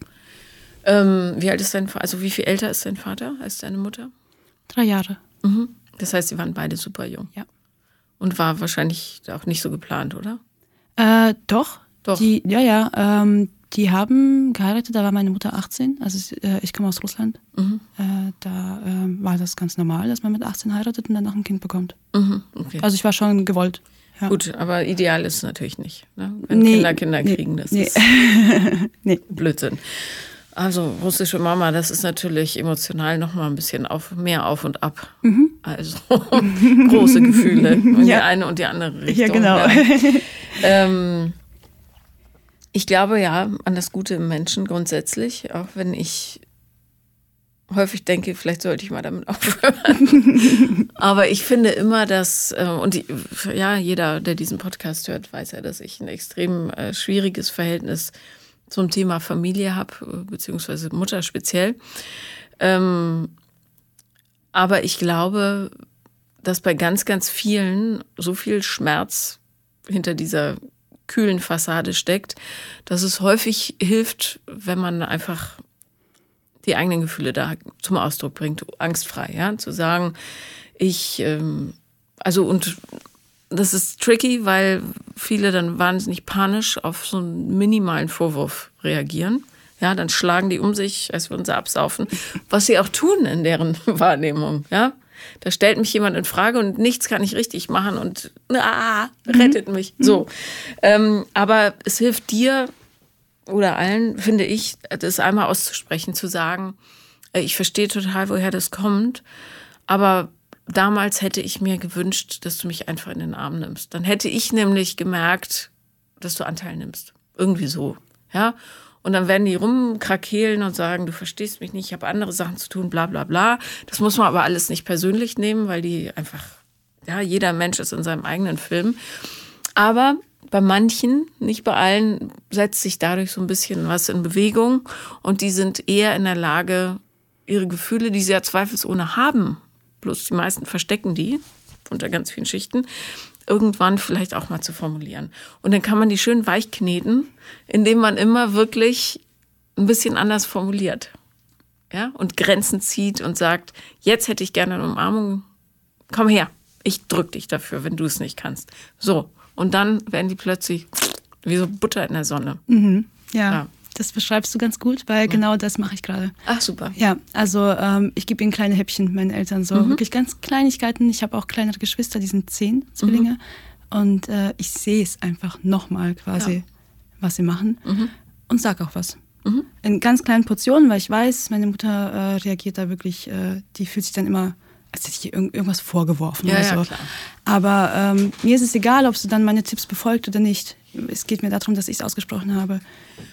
Ähm, wie alt ist dein Vater? Also wie viel älter ist dein Vater als deine Mutter? Drei Jahre. Mhm. Das heißt, sie waren beide super jung. Ja. Und war wahrscheinlich auch nicht so geplant, oder? Äh, doch. Doch. Die, ja, ja. Ähm, die haben geheiratet, da war meine Mutter 18. Also äh, ich komme aus Russland. Mhm. Äh, da äh, war das ganz normal, dass man mit 18 heiratet und dann noch ein Kind bekommt. Mhm. Okay. Also ich war schon gewollt. Ja. Gut, aber ideal ist es natürlich nicht. Ne? Wenn nee, Kinder Kinder nee, kriegen, das nee. ist. Blödsinn. Also russische Mama, das ist natürlich emotional noch mal ein bisschen auf, mehr auf und ab. Mhm. Also große Gefühle in ja. die eine und die andere Richtung. Ja, genau. Ja. Ähm, ich glaube ja an das Gute im Menschen grundsätzlich, auch wenn ich häufig denke, vielleicht sollte ich mal damit aufhören. Aber ich finde immer, dass, äh, und ja, jeder, der diesen Podcast hört, weiß ja, dass ich ein extrem äh, schwieriges Verhältnis habe zum Thema Familie habe, beziehungsweise Mutter speziell. Ähm, aber ich glaube, dass bei ganz, ganz vielen so viel Schmerz hinter dieser kühlen Fassade steckt, dass es häufig hilft, wenn man einfach die eigenen Gefühle da zum Ausdruck bringt, angstfrei, ja, zu sagen, ich, ähm, also und das ist tricky, weil viele dann wahnsinnig panisch auf so einen minimalen Vorwurf reagieren. Ja, dann schlagen die um sich, als würden sie absaufen, was sie auch tun in deren Wahrnehmung. Ja, da stellt mich jemand in Frage und nichts kann ich richtig machen und ah, rettet mich. So, ähm, aber es hilft dir oder allen, finde ich, das einmal auszusprechen, zu sagen, äh, ich verstehe total, woher das kommt, aber damals hätte ich mir gewünscht, dass du mich einfach in den Arm nimmst. Dann hätte ich nämlich gemerkt, dass du Anteil nimmst. Irgendwie so. Ja. Und dann werden die rumkrakehlen und sagen, du verstehst mich nicht, ich habe andere Sachen zu tun, bla bla bla. Das muss man aber alles nicht persönlich nehmen, weil die einfach, ja, jeder Mensch ist in seinem eigenen Film. Aber bei manchen, nicht bei allen, setzt sich dadurch so ein bisschen was in Bewegung und die sind eher in der Lage, ihre Gefühle, die sie ja zweifelsohne haben, bloß die meisten verstecken die unter ganz vielen Schichten, irgendwann vielleicht auch mal zu formulieren. Und dann kann man die schön weich kneten, indem man immer wirklich ein bisschen anders formuliert. Ja, und Grenzen zieht und sagt, jetzt hätte ich gerne eine Umarmung. Komm her, ich drück dich dafür, wenn du es nicht kannst. So. Und dann werden die plötzlich wie so Butter in der Sonne. Mhm. Ja. ja. Das beschreibst du ganz gut, weil genau das mache ich gerade. Ach, super. Ja, also ähm, ich gebe ihnen kleine Häppchen, meinen Eltern, so mhm. wirklich ganz Kleinigkeiten. Ich habe auch kleinere Geschwister, die sind zehn Zwillinge. Mhm. Und äh, ich sehe es einfach nochmal quasi, ja. was sie machen mhm. und sag auch was. Mhm. In ganz kleinen Portionen, weil ich weiß, meine Mutter äh, reagiert da wirklich, äh, die fühlt sich dann immer als hätte ich irgendwas vorgeworfen Ja, oder ja, so. klar. Aber ähm, mir ist es egal, ob sie dann meine Tipps befolgt oder nicht. Es geht mir darum, dass ich es ausgesprochen habe.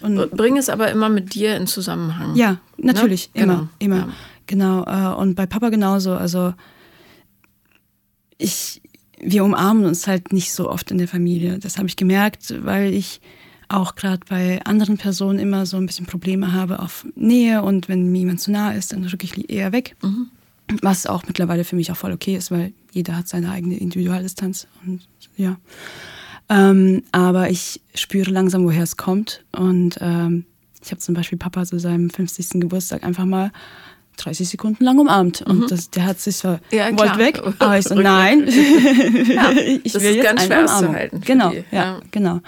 Und Bring es aber immer mit dir in Zusammenhang. ja, natürlich, Ne? immer, Genau, immer. ja. Genau. äh, und bei Papa genauso. Also ich, wir umarmen uns halt nicht so oft in der Familie. Das habe ich gemerkt, weil ich auch gerade bei anderen Personen immer so ein bisschen Probleme habe auf Nähe und wenn mir jemand zu nah ist, dann rücke ich eher weg. Was auch mittlerweile für mich auch voll okay ist, weil jeder hat seine eigene Individualdistanz und ja. Ähm, aber ich spüre langsam, woher es kommt. Und ähm, ich habe zum Beispiel Papa zu seinem 50. Geburtstag einfach mal 30 Sekunden lang umarmt. Und das, der hat sich so, Mhm. Ja, wollte weg. Aber ich so, nein. ich das will ist jetzt ganz schwer auszuhalten Genau, ja, ja. genau.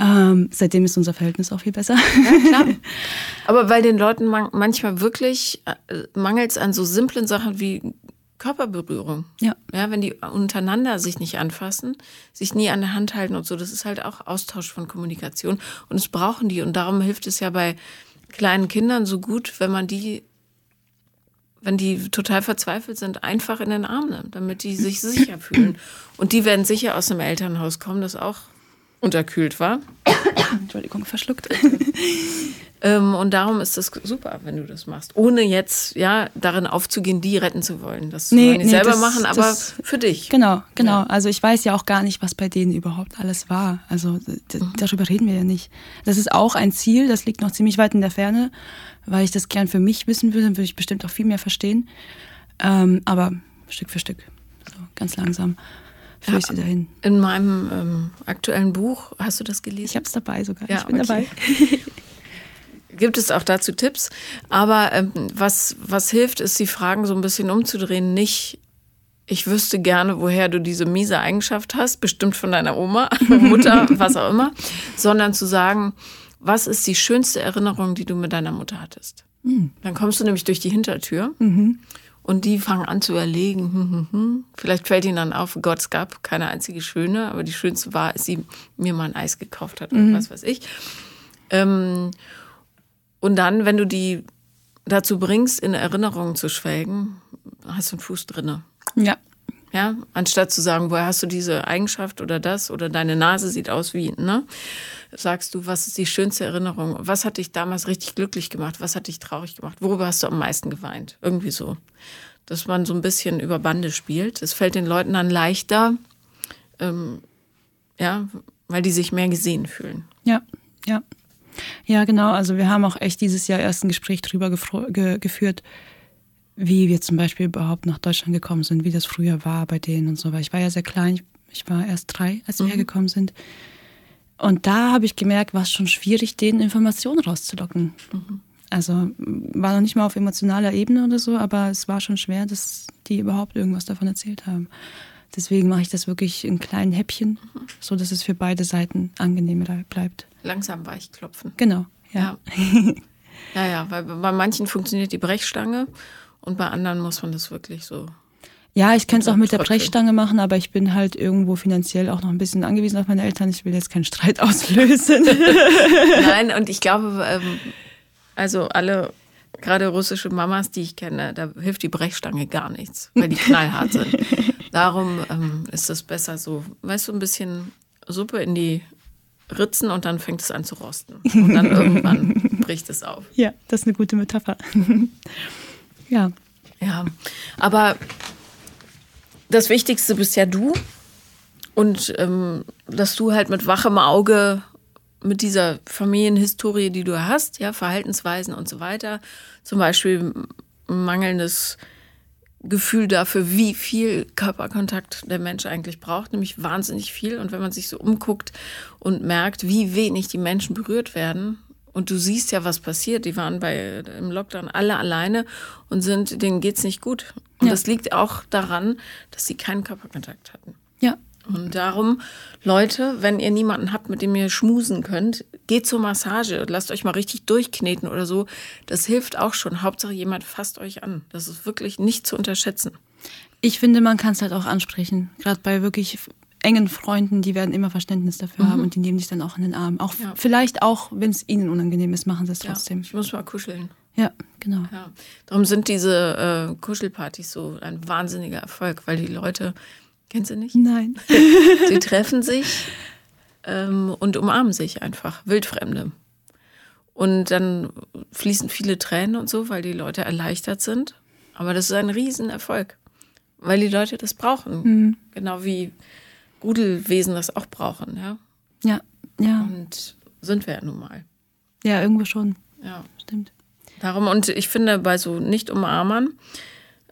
Ähm, seitdem ist unser Verhältnis auch viel besser. Ja, klar. Aber weil den Leuten man manchmal wirklich äh, mangelt es an so simplen Sachen wie Körperberührung. Ja. Ja, wenn die untereinander sich nicht anfassen, sich nie an der Hand halten und so, das ist halt auch Austausch von Kommunikation. Und es brauchen die. Und darum hilft es ja bei kleinen Kindern so gut, wenn man die, wenn die total verzweifelt sind, einfach in den Arm nimmt, damit die sich sicher fühlen. Und die werden sicher aus einem Elternhaus kommen, das auch unterkühlt war. Entschuldigung, verschluckt. Ähm, und darum ist das super, wenn du das machst. Ohne jetzt ja darin aufzugehen, die retten zu wollen. Das Nee, wollen die nee, selber das- machen, aber das- für dich. Genau, genau. Ja. Also ich weiß ja auch gar nicht, was bei denen überhaupt alles war. Also d- darüber reden wir ja nicht. Das ist auch ein Ziel, das liegt noch ziemlich weit in der Ferne, weil ich das gern für mich wissen würde, dann würde ich bestimmt auch viel mehr verstehen. Ähm, aber Stück für Stück, so ganz langsam führe ich sie dahin. In meinem ähm, aktuellen Buch, hast du das gelesen? Ich habe es dabei sogar. Ja, ich bin okay. dabei. Gibt es auch dazu Tipps. Aber ähm, was, was hilft, ist, die Fragen so ein bisschen umzudrehen. Nicht, ich wüsste gerne, woher du diese miese Eigenschaft hast, bestimmt von deiner Oma, Mutter, was auch immer, sondern zu sagen, was ist die schönste Erinnerung, die du mit deiner Mutter hattest? Dann kommst du nämlich durch die Hintertür und die fangen an zu überlegen. Hm, hm, hm. Vielleicht fällt ihnen dann auf, Gott, es gab keine einzige schöne, aber die schönste war, als sie mir mal ein Eis gekauft hat oder was weiß ich. Ähm, und dann, wenn du die dazu bringst, in Erinnerungen zu schwelgen, hast du einen Fuß drinne. Ja. Ja, anstatt zu sagen, woher hast du diese Eigenschaft oder das oder deine Nase sieht aus wie, ne? Sagst du, was ist die schönste Erinnerung? Was hat dich damals richtig glücklich gemacht? Was hat dich traurig gemacht? Worüber hast du am meisten geweint? Irgendwie so. Dass man so ein bisschen über Bande spielt. Es fällt den Leuten dann leichter, ähm, ja, weil die sich mehr gesehen fühlen. Ja, ja. Ja, genau. Also wir haben auch echt dieses Jahr erst ein Gespräch drüber ge geführt, wie wir zum Beispiel überhaupt nach Deutschland gekommen sind, wie das früher war bei denen und so. Weil ich war ja sehr klein, ich war erst drei, als wir hergekommen sind. Und da habe ich gemerkt, war es schon schwierig, denen Informationen rauszulocken. Also war noch nicht mal auf emotionaler Ebene oder so, aber es war schon schwer, dass die überhaupt irgendwas davon erzählt haben. Deswegen mache ich das wirklich in kleinen Häppchen, so dass es für beide Seiten angenehmer bleibt. Langsam weichklopfen. Genau, ja. Ja. ja, ja, weil bei manchen funktioniert die Brechstange und bei anderen muss man das wirklich so. Ja, ich könnte es auch mit der. Brechstange machen, aber ich bin halt irgendwo finanziell auch noch ein bisschen angewiesen auf meine Eltern. Ich will jetzt keinen Streit auslösen. Nein, und ich glaube, ähm, also alle, gerade russische Mamas, die ich kenne, da hilft die Brechstange gar nichts, weil die knallhart sind. Darum ähm, ist es besser so, weißt du, ein bisschen Suppe in die Ritzen und dann fängt es an zu rosten. Und dann irgendwann bricht es auf. ja, das ist eine gute Metapher. Ja. Ja, aber das Wichtigste bist ja du und ähm, dass du halt mit wachem Auge mit dieser Familienhistorie, die du hast, ja, Verhaltensweisen und so weiter, zum Beispiel mangelndes Gefühl dafür, wie viel Körperkontakt der Mensch eigentlich braucht, nämlich wahnsinnig viel. Und wenn man sich so umguckt und merkt, wie wenig die Menschen berührt werden, und du siehst ja, was passiert, die waren bei, im Lockdown alle alleine und sind, denen geht's nicht gut. Und Ja. das liegt auch daran, dass sie keinen Körperkontakt hatten. Ja. Und darum, Leute, wenn ihr niemanden habt, mit dem ihr schmusen könnt, geht zur Massage, lasst euch mal richtig durchkneten oder so. Das hilft auch schon. Hauptsache jemand fasst euch an. Das ist wirklich nicht zu unterschätzen. Ich finde, man kann es halt auch ansprechen. Gerade bei wirklich engen Freunden, die werden immer Verständnis dafür haben und die nehmen dich dann auch in den Arm. Auch Ja. vielleicht auch, wenn es ihnen unangenehm ist, machen sie es Ja, trotzdem. ich muss mal kuscheln. Ja, genau. Ja. Darum sind diese äh, Kuschelpartys so ein wahnsinniger Erfolg, weil die Leute, kennst du nicht? Nein. Sie treffen sich ähm, und umarmen sich einfach, Wildfremde. Und dann fließen viele Tränen und so, weil die Leute erleichtert sind. Aber das ist ein Riesenerfolg, weil die Leute das brauchen. Mhm. Genau wie Grudelwesen das auch brauchen, ja. Ja, ja. Und sind wir ja nun mal. Ja, irgendwo schon. Ja. Stimmt. Darum, und ich finde, bei so Nicht-Umarmern,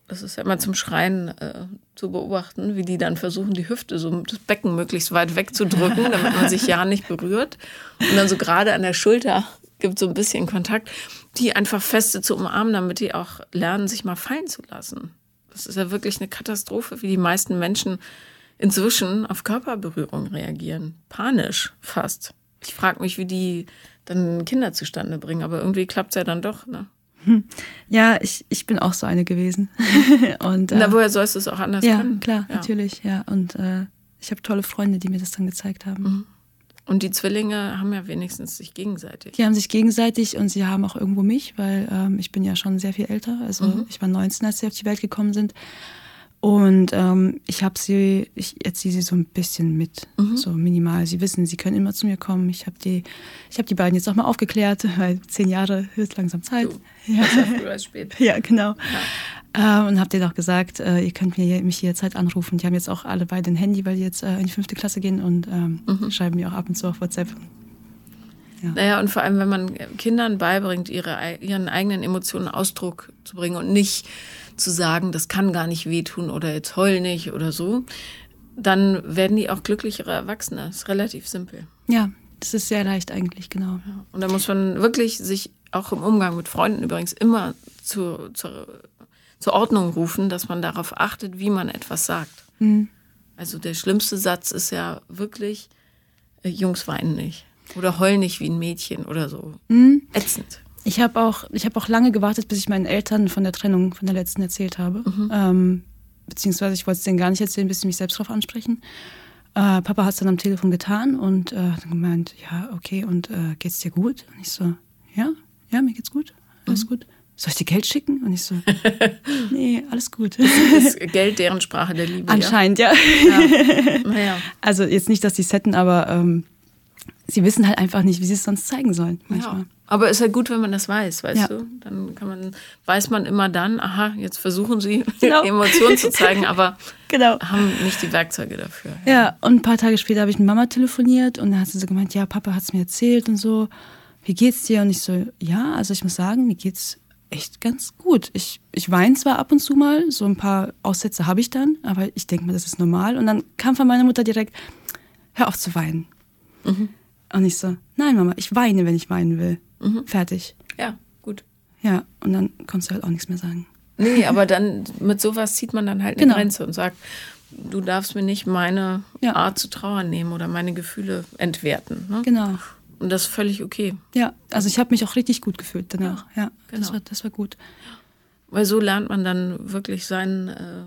das ist ja immer zum Schreien äh, zu beobachten, wie die dann versuchen, die Hüfte, so das Becken möglichst weit wegzudrücken, damit man sich ja nicht berührt. Und dann so gerade an der Schulter gibt so ein bisschen Kontakt, die einfach feste zu umarmen, damit die auch lernen, sich mal fallen zu lassen. Das ist ja wirklich eine Katastrophe, wie die meisten Menschen inzwischen auf Körperberührung reagieren. Panisch fast. Ich frage mich, wie die dann Kinder zustande bringen, aber irgendwie klappt es ja dann doch. Ne? Ja, ich, ich bin auch so eine gewesen. und, äh, Na, woher sollst du es auch anders ja, können? klar, Ja. natürlich, ja. Und äh, ich habe tolle Freunde, die mir das dann gezeigt haben. Mhm. Und die Zwillinge haben ja wenigstens sich gegenseitig. Die haben sich gegenseitig und sie haben auch irgendwo mich, weil ähm, ich bin ja schon sehr viel älter. Also Mhm. ich war 19, als sie auf die Welt gekommen sind. Und ähm, ich habe sie, ich erziehe sie so ein bisschen mit, Mhm. so minimal. Sie wissen, sie können immer zu mir kommen. Ich habe die, ich habe die beiden jetzt auch mal aufgeklärt, weil zehn Jahre ist langsam Zeit. Du, Ja. Besser früh als spät. Ja, genau. Ähm, und habe denen auch gesagt, äh, ihr könnt mir, mich jederzeit anrufen. Die haben jetzt auch alle beide ein Handy, weil die jetzt äh, in die fünfte Klasse gehen und ähm, Mhm. schreiben mir auch ab und zu auf WhatsApp. Naja, und vor allem, wenn man Kindern beibringt, ihre, ihren eigenen Emotionen Ausdruck zu bringen und nicht zu sagen, das kann gar nicht wehtun oder jetzt heul nicht oder so, dann werden die auch glücklichere Erwachsene. Das ist relativ simpel. Ja, das ist sehr leicht eigentlich, genau. Und da muss man wirklich sich auch im Umgang mit Freunden übrigens immer zur, zur, zur Ordnung rufen, dass man darauf achtet, wie man etwas sagt. Mhm. Also der schlimmste Satz ist ja wirklich, äh, Jungs weinen nicht. Oder heul nicht wie ein Mädchen oder so. Mhm. Ätzend. Ich habe auch, ich habe auch lange gewartet, bis ich meinen Eltern von der Trennung von der letzten erzählt habe. Ähm, beziehungsweise ich wollte es denen gar nicht erzählen, bis sie mich selbst darauf ansprechen. Äh, Papa hat es dann am Telefon getan und äh, hat dann gemeint, ja, okay, und äh, geht's dir gut? Und ich so, ja, ja, mir geht's gut, alles gut. Soll ich dir Geld schicken? Und ich so, nee, alles gut. Ist Geld deren Sprache der Liebe. Anscheinend, ja. Ja. ja. Also jetzt nicht, dass sie es hätten, aber ähm, sie wissen halt einfach nicht, wie sie es sonst zeigen sollen manchmal. Ja. Aber ist ja gut, wenn man das weiß, weißt Ja. du? Dann kann man, weiß man immer dann, aha, jetzt versuchen sie Genau. Emotionen zu zeigen, aber Genau. haben nicht die Werkzeuge dafür. Ja, und ein paar Tage später habe ich mit Mama telefoniert und dann hat sie so gemeint, ja, Papa hat es mir erzählt und so, wie geht's dir? Und ich so, ja, also ich muss sagen, mir geht's echt ganz gut. Ich, ich weine zwar ab und zu mal, so ein paar Aussätze habe ich dann, aber ich denke mal, das ist normal. Und dann kam von meiner Mutter direkt, hör auf zu weinen. Und ich so, nein, Mama, ich weine, wenn ich weinen will. Fertig. Ja, gut. Ja, und dann konntest du halt auch nichts mehr sagen. Nee, aber dann mit sowas zieht man dann halt eine Genau. Grenze und sagt, du darfst mir nicht meine Ja. Art zu trauern nehmen oder meine Gefühle entwerten. Ne? Genau. Und das ist völlig okay. Ja, also ich habe mich auch richtig gut gefühlt danach. Ja, das, genau. war, das war gut. Weil so lernt man dann wirklich seinen, äh,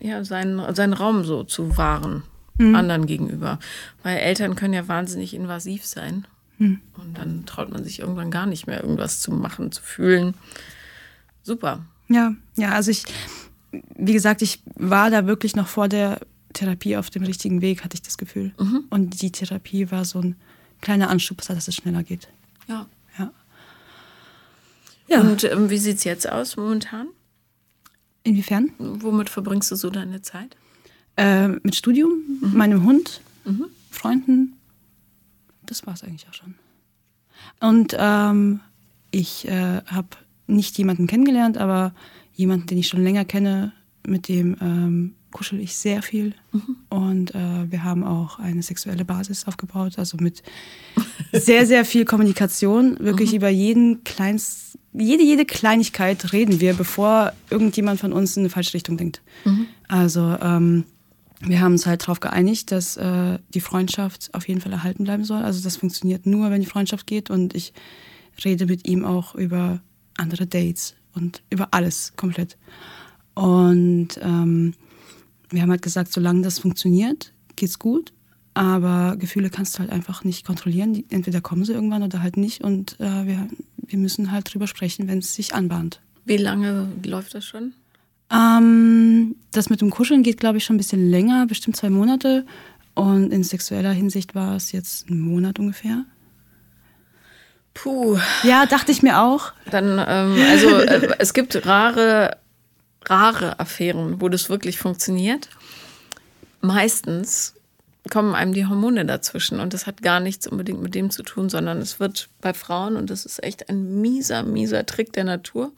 ja, seinen, seinen Raum so zu wahren, anderen gegenüber. Weil Eltern können ja wahnsinnig invasiv sein. Und dann traut man sich irgendwann gar nicht mehr, irgendwas zu machen, zu fühlen. Super. Ja, ja, also ich, wie gesagt, ich war da wirklich noch vor der Therapie auf dem richtigen Weg, hatte ich das Gefühl. Und die Therapie war so ein kleiner Anschubser, dass es schneller geht. Ja. Ja. Ja. Und ähm, wie sieht es jetzt aus momentan? Inwiefern? Womit verbringst du so deine Zeit? Äh, mit Studium, meinem Hund, Freunden. Das war es eigentlich auch schon. Und ähm, ich äh, habe nicht jemanden kennengelernt, aber jemanden, den ich schon länger kenne, mit dem ähm, kuschel ich sehr viel. Und äh, wir haben auch eine sexuelle Basis aufgebaut, also mit sehr, sehr viel Kommunikation. Wirklich über jeden kleinst, jede, jede Kleinigkeit reden wir, bevor irgendjemand von uns in eine falsche Richtung denkt. Also ähm, wir haben uns halt darauf geeinigt, dass äh, die Freundschaft auf jeden Fall erhalten bleiben soll. Also das funktioniert nur, wenn die Freundschaft geht. Und ich rede mit ihm auch über andere Dates und über alles komplett. Und ähm, wir haben halt gesagt, solange das funktioniert, geht's gut. Aber Gefühle kannst du halt einfach nicht kontrollieren. Die, entweder kommen sie irgendwann oder halt nicht. Und äh, wir, wir müssen halt drüber sprechen, wenn es sich anbahnt. Wie lange läuft das schon? Ähm, das mit dem Kuscheln geht, glaube ich, schon ein bisschen länger, bestimmt zwei Monate. Und in sexueller Hinsicht war es jetzt ein Monat ungefähr. Puh. Ja, dachte ich mir auch. Dann, ähm, also äh, es gibt rare, rare Affären, wo das wirklich funktioniert. Meistens kommen einem die Hormone dazwischen und das hat gar nichts unbedingt mit dem zu tun, sondern es wird bei Frauen, und das ist echt ein mieser, mieser Trick der Natur,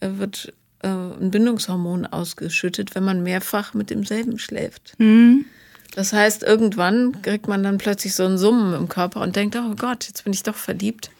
äh, wird äh, ein Bindungshormon ausgeschüttet, wenn man mehrfach mit demselben schläft. Mhm. Das heißt, irgendwann kriegt man dann plötzlich so ein Summen im Körper und denkt, oh Gott, jetzt bin ich doch verliebt.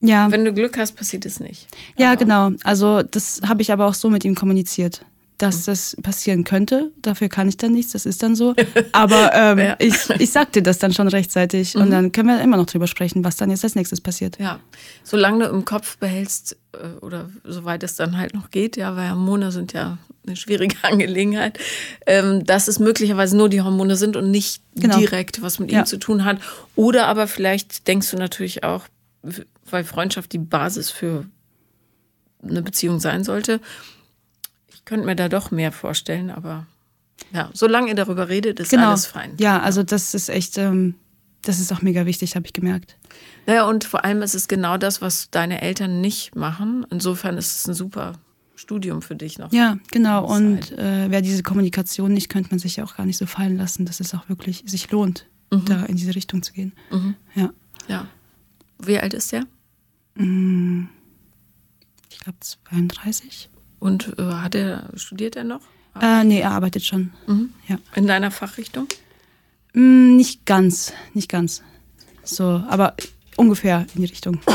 Ja, Wenn du Glück hast, passiert es nicht. ja Aber- genau. Also das habe ich aber auch so mit ihm kommuniziert, dass das passieren könnte. Dafür kann ich dann nichts, das ist dann so. Aber ähm, Ja. ich, ich sagte das dann schon rechtzeitig und dann können wir immer noch drüber sprechen, was dann jetzt als nächstes passiert. Ja, solange du im Kopf behältst, äh, oder soweit es dann halt noch geht, ja, weil Hormone sind ja eine schwierige Angelegenheit, ähm, dass es möglicherweise nur die Hormone sind und nicht Genau. direkt was mit Ja. ihm zu tun hat. Oder aber vielleicht denkst du natürlich auch, weil Freundschaft die Basis für eine Beziehung sein sollte. Ich könnte mir da doch mehr vorstellen, aber ja, solange ihr darüber redet, ist Genau. alles fein. Ja, also das ist echt, ähm, das ist auch mega wichtig, habe ich gemerkt. Naja, und vor allem ist es genau das, was deine Eltern nicht machen. Insofern ist es ein super Studium für dich noch. Ja, genau. Und äh, wäre diese Kommunikation nicht, könnte man sich ja auch gar nicht so fallen lassen, dass es auch wirklich sich lohnt, da in diese Richtung zu gehen. Ja. Ja. Wie alt ist der? Ich glaube 32. Und äh, hat er, studiert er noch? Äh, nee, er arbeitet schon. Ja. In deiner Fachrichtung? Mm, nicht ganz, nicht ganz. So, aber ungefähr in die Richtung.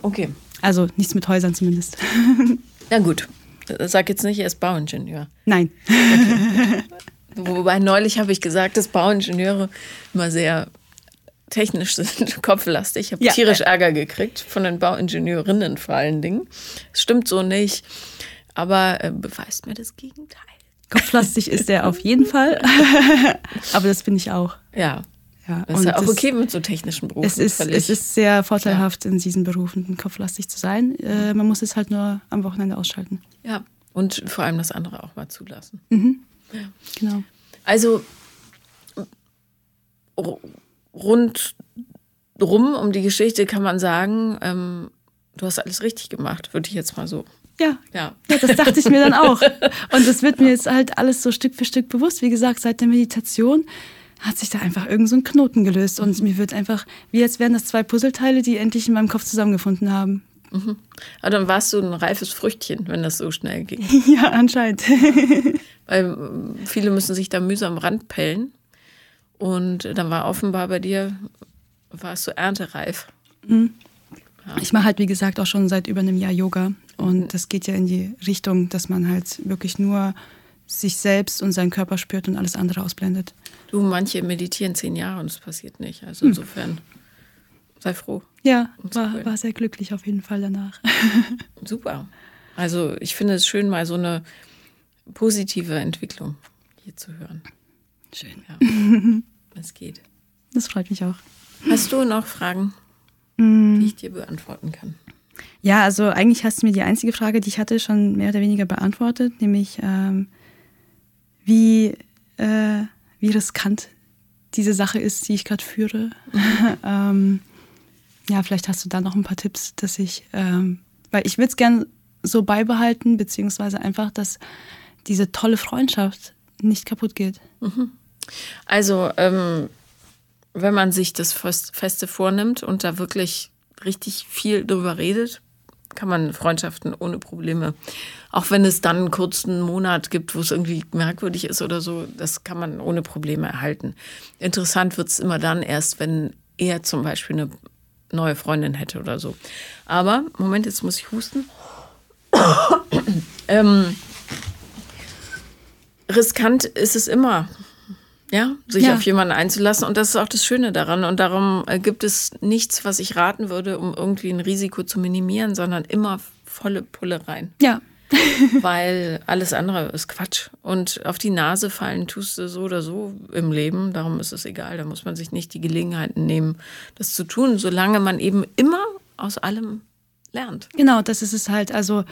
Okay. Also nichts mit Häusern zumindest. Na gut. Sag jetzt nicht, er ist Bauingenieur. Nein. Wobei neulich habe ich gesagt, dass Bauingenieure immer sehr technisch sind, kopflastig. Ich habe Ja. tierisch Ärger gekriegt von den Bauingenieurinnen vor allen Dingen. Das stimmt so nicht, aber äh, beweist mir das Gegenteil. Kopflastig ist er auf jeden Fall. aber das bin ich auch. Ja, Ja. das ist ja auch okay mit so technischen Berufen. Es ist, völlig. es ist sehr vorteilhaft, in diesen Berufen kopflastig zu sein. Äh, man muss es halt nur am Wochenende ausschalten. ja, und vor allem das andere auch mal zulassen. Genau. Also rundrum um die Geschichte kann man sagen, ähm, du hast alles richtig gemacht, würde ich jetzt mal so. Ja. Ja. Ja, das dachte ich mir dann auch. Und das wird mir jetzt halt alles so Stück für Stück bewusst. Wie gesagt, seit der Meditation hat sich da einfach irgend so ein Knoten gelöst. Und mir wird einfach, wie als wären das zwei Puzzleteile, die endlich in meinem Kopf zusammengefunden haben. Aber dann warst du ein reifes Früchtchen, wenn das so schnell ging. Ja, anscheinend. Weil ähm, viele müssen sich da mühsam ranpellen. Und dann war offenbar bei dir, warst du erntereif. Ich mache halt, wie gesagt, auch schon seit über einem Jahr Yoga. Und das geht ja in die Richtung, dass man halt wirklich nur sich selbst und seinen Körper spürt und alles andere ausblendet. Du, manche meditieren zehn Jahre und es passiert nicht. Also insofern sei froh. Ja, war, war sehr glücklich auf jeden Fall danach. Super. Also ich finde es schön, mal so eine positive Entwicklung hier zu hören. Schön. Ja, es geht. Das freut mich auch. Hast du noch Fragen, die ich dir beantworten kann? Ja, also eigentlich hast du mir die einzige Frage, die ich hatte, schon mehr oder weniger beantwortet, nämlich ähm, wie, äh, wie riskant diese Sache ist, die ich gerade führe. ähm, ja, vielleicht hast du da noch ein paar Tipps, dass ich, ähm, weil ich würde es gern so beibehalten, beziehungsweise einfach, dass diese tolle Freundschaft nicht kaputt geht. Also, ähm, wenn man sich das Fest- Feste vornimmt und da wirklich richtig viel drüber redet, kann man Freundschaften ohne Probleme, auch wenn es dann einen kurzen Monat gibt, wo es irgendwie merkwürdig ist oder so, das kann man ohne Probleme erhalten. Interessant wird es immer dann erst, wenn er zum Beispiel eine neue Freundin hätte oder so. Aber, Moment, jetzt muss ich husten. ähm, riskant ist es immer, ja, sich Ja. auf jemanden einzulassen. Und das ist auch das Schöne daran. Und darum äh, gibt es nichts, was ich raten würde, um irgendwie ein Risiko zu minimieren, sondern immer volle Pulle rein. Ja, weil alles andere ist Quatsch. Und auf die Nase fallen tust du so oder so im Leben. Darum ist es egal. Da muss man sich nicht die Gelegenheiten nehmen, das zu tun, solange man eben immer aus allem lernt. Genau, das ist es halt. Also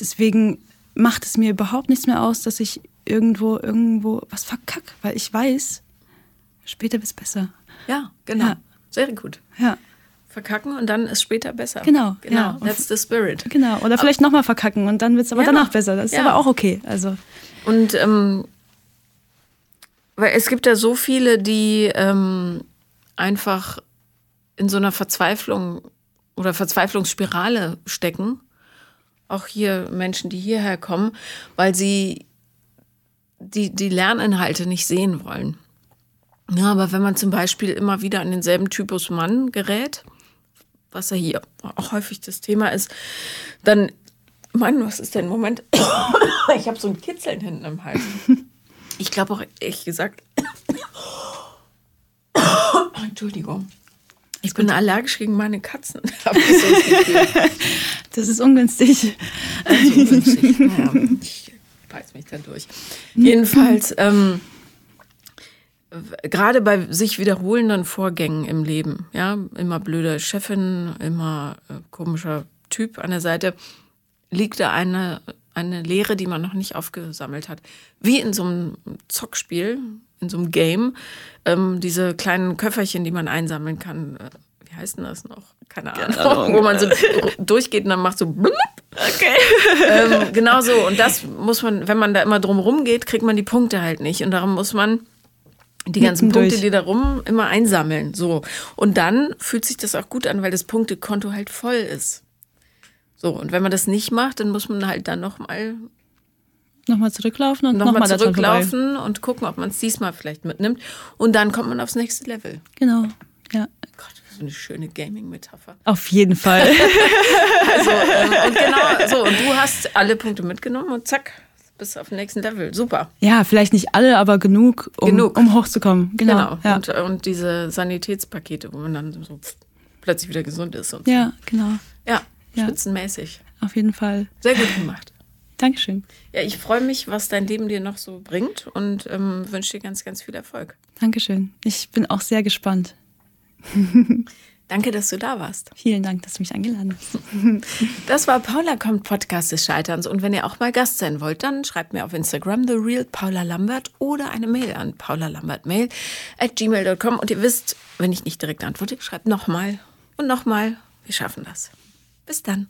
deswegen macht es mir überhaupt nichts mehr aus, dass ich irgendwo irgendwo was verkacke, weil ich weiß, später wird es besser. Ja, genau. Ja. Sehr gut. Ja. Verkacken und dann ist später besser. Genau. Genau. Ja. That's the spirit. Genau. Oder vielleicht nochmal verkacken und dann wird es aber Ja. danach besser. Das ist aber auch okay. Also Und ähm, weil es gibt ja so viele, die ähm, einfach in so einer Verzweiflung oder Verzweiflungsspirale stecken. Auch hier Menschen, die hierher kommen, weil sie die, die Lerninhalte nicht sehen wollen. Ja, aber wenn man zum Beispiel immer wieder an denselben Typus Mann gerät, was ja hier auch häufig das Thema ist, dann, Mann, was ist denn? Moment, ich habe so ein Kitzeln hinten im Hals. Ich glaube auch, ehrlich gesagt, Entschuldigung. Ich bin allergisch gegen meine Katzen. Das ist ungünstig. Also ungünstig. Ich beiß mich da durch. Jedenfalls, ähm, gerade bei sich wiederholenden Vorgängen im Leben, ja, immer blöde Chefin, immer äh, komischer Typ an der Seite, liegt da eine, eine Lehre, die man noch nicht aufgesammelt hat. Wie in so einem Zockspiel, in so einem Game, ähm, diese kleinen Köfferchen, die man einsammeln kann. Heißt denn das noch? Keine Ahnung. Wo man so durchgeht und dann macht so blub. Okay. ähm, genau so. Und das muss man, wenn man da immer drum rumgeht, kriegt man die Punkte halt nicht. Und darum muss man die ganzen Mittendurch. Punkte, die da rum, immer einsammeln. So. Und dann fühlt sich das auch gut an, weil das Punktekonto halt voll ist. So, und wenn man das nicht macht, dann muss man halt dann nochmal Nochmal zurücklaufen und noch nochmal vorbei. zurücklaufen und gucken, ob man es diesmal vielleicht mitnimmt. Und dann kommt man aufs nächste Level. Genau. Gott, so eine schöne Gaming-Metapher. Auf jeden Fall. Also, ähm, und genau so. Und du hast alle Punkte mitgenommen und zack, bist du auf dem nächsten Level. Super. ja, vielleicht nicht alle, aber genug, um, Genug. um hochzukommen. Genau. Genau. Ja. Und, und diese Sanitätspakete, wo man dann so plötzlich wieder gesund ist. Und ja, genau. ja, Ja. spitzenmäßig. Auf jeden Fall. Sehr gut gemacht. Dankeschön. Ja, ich freue mich, was dein Leben dir noch so bringt und ähm, wünsche dir ganz, ganz viel Erfolg. Dankeschön. Ich bin auch sehr gespannt. Danke, dass du da warst. Vielen Dank, dass du mich eingeladen hast. Das war Paula kommt Podcast des Scheiterns und wenn ihr auch mal Gast sein wollt, dann schreibt mir auf Instagram the real Paula Lambert oder eine Mail an paulalambertmail at gmail.com und ihr wisst, wenn ich nicht direkt antworte, schreibt nochmal und nochmal. Wir schaffen das. Bis dann.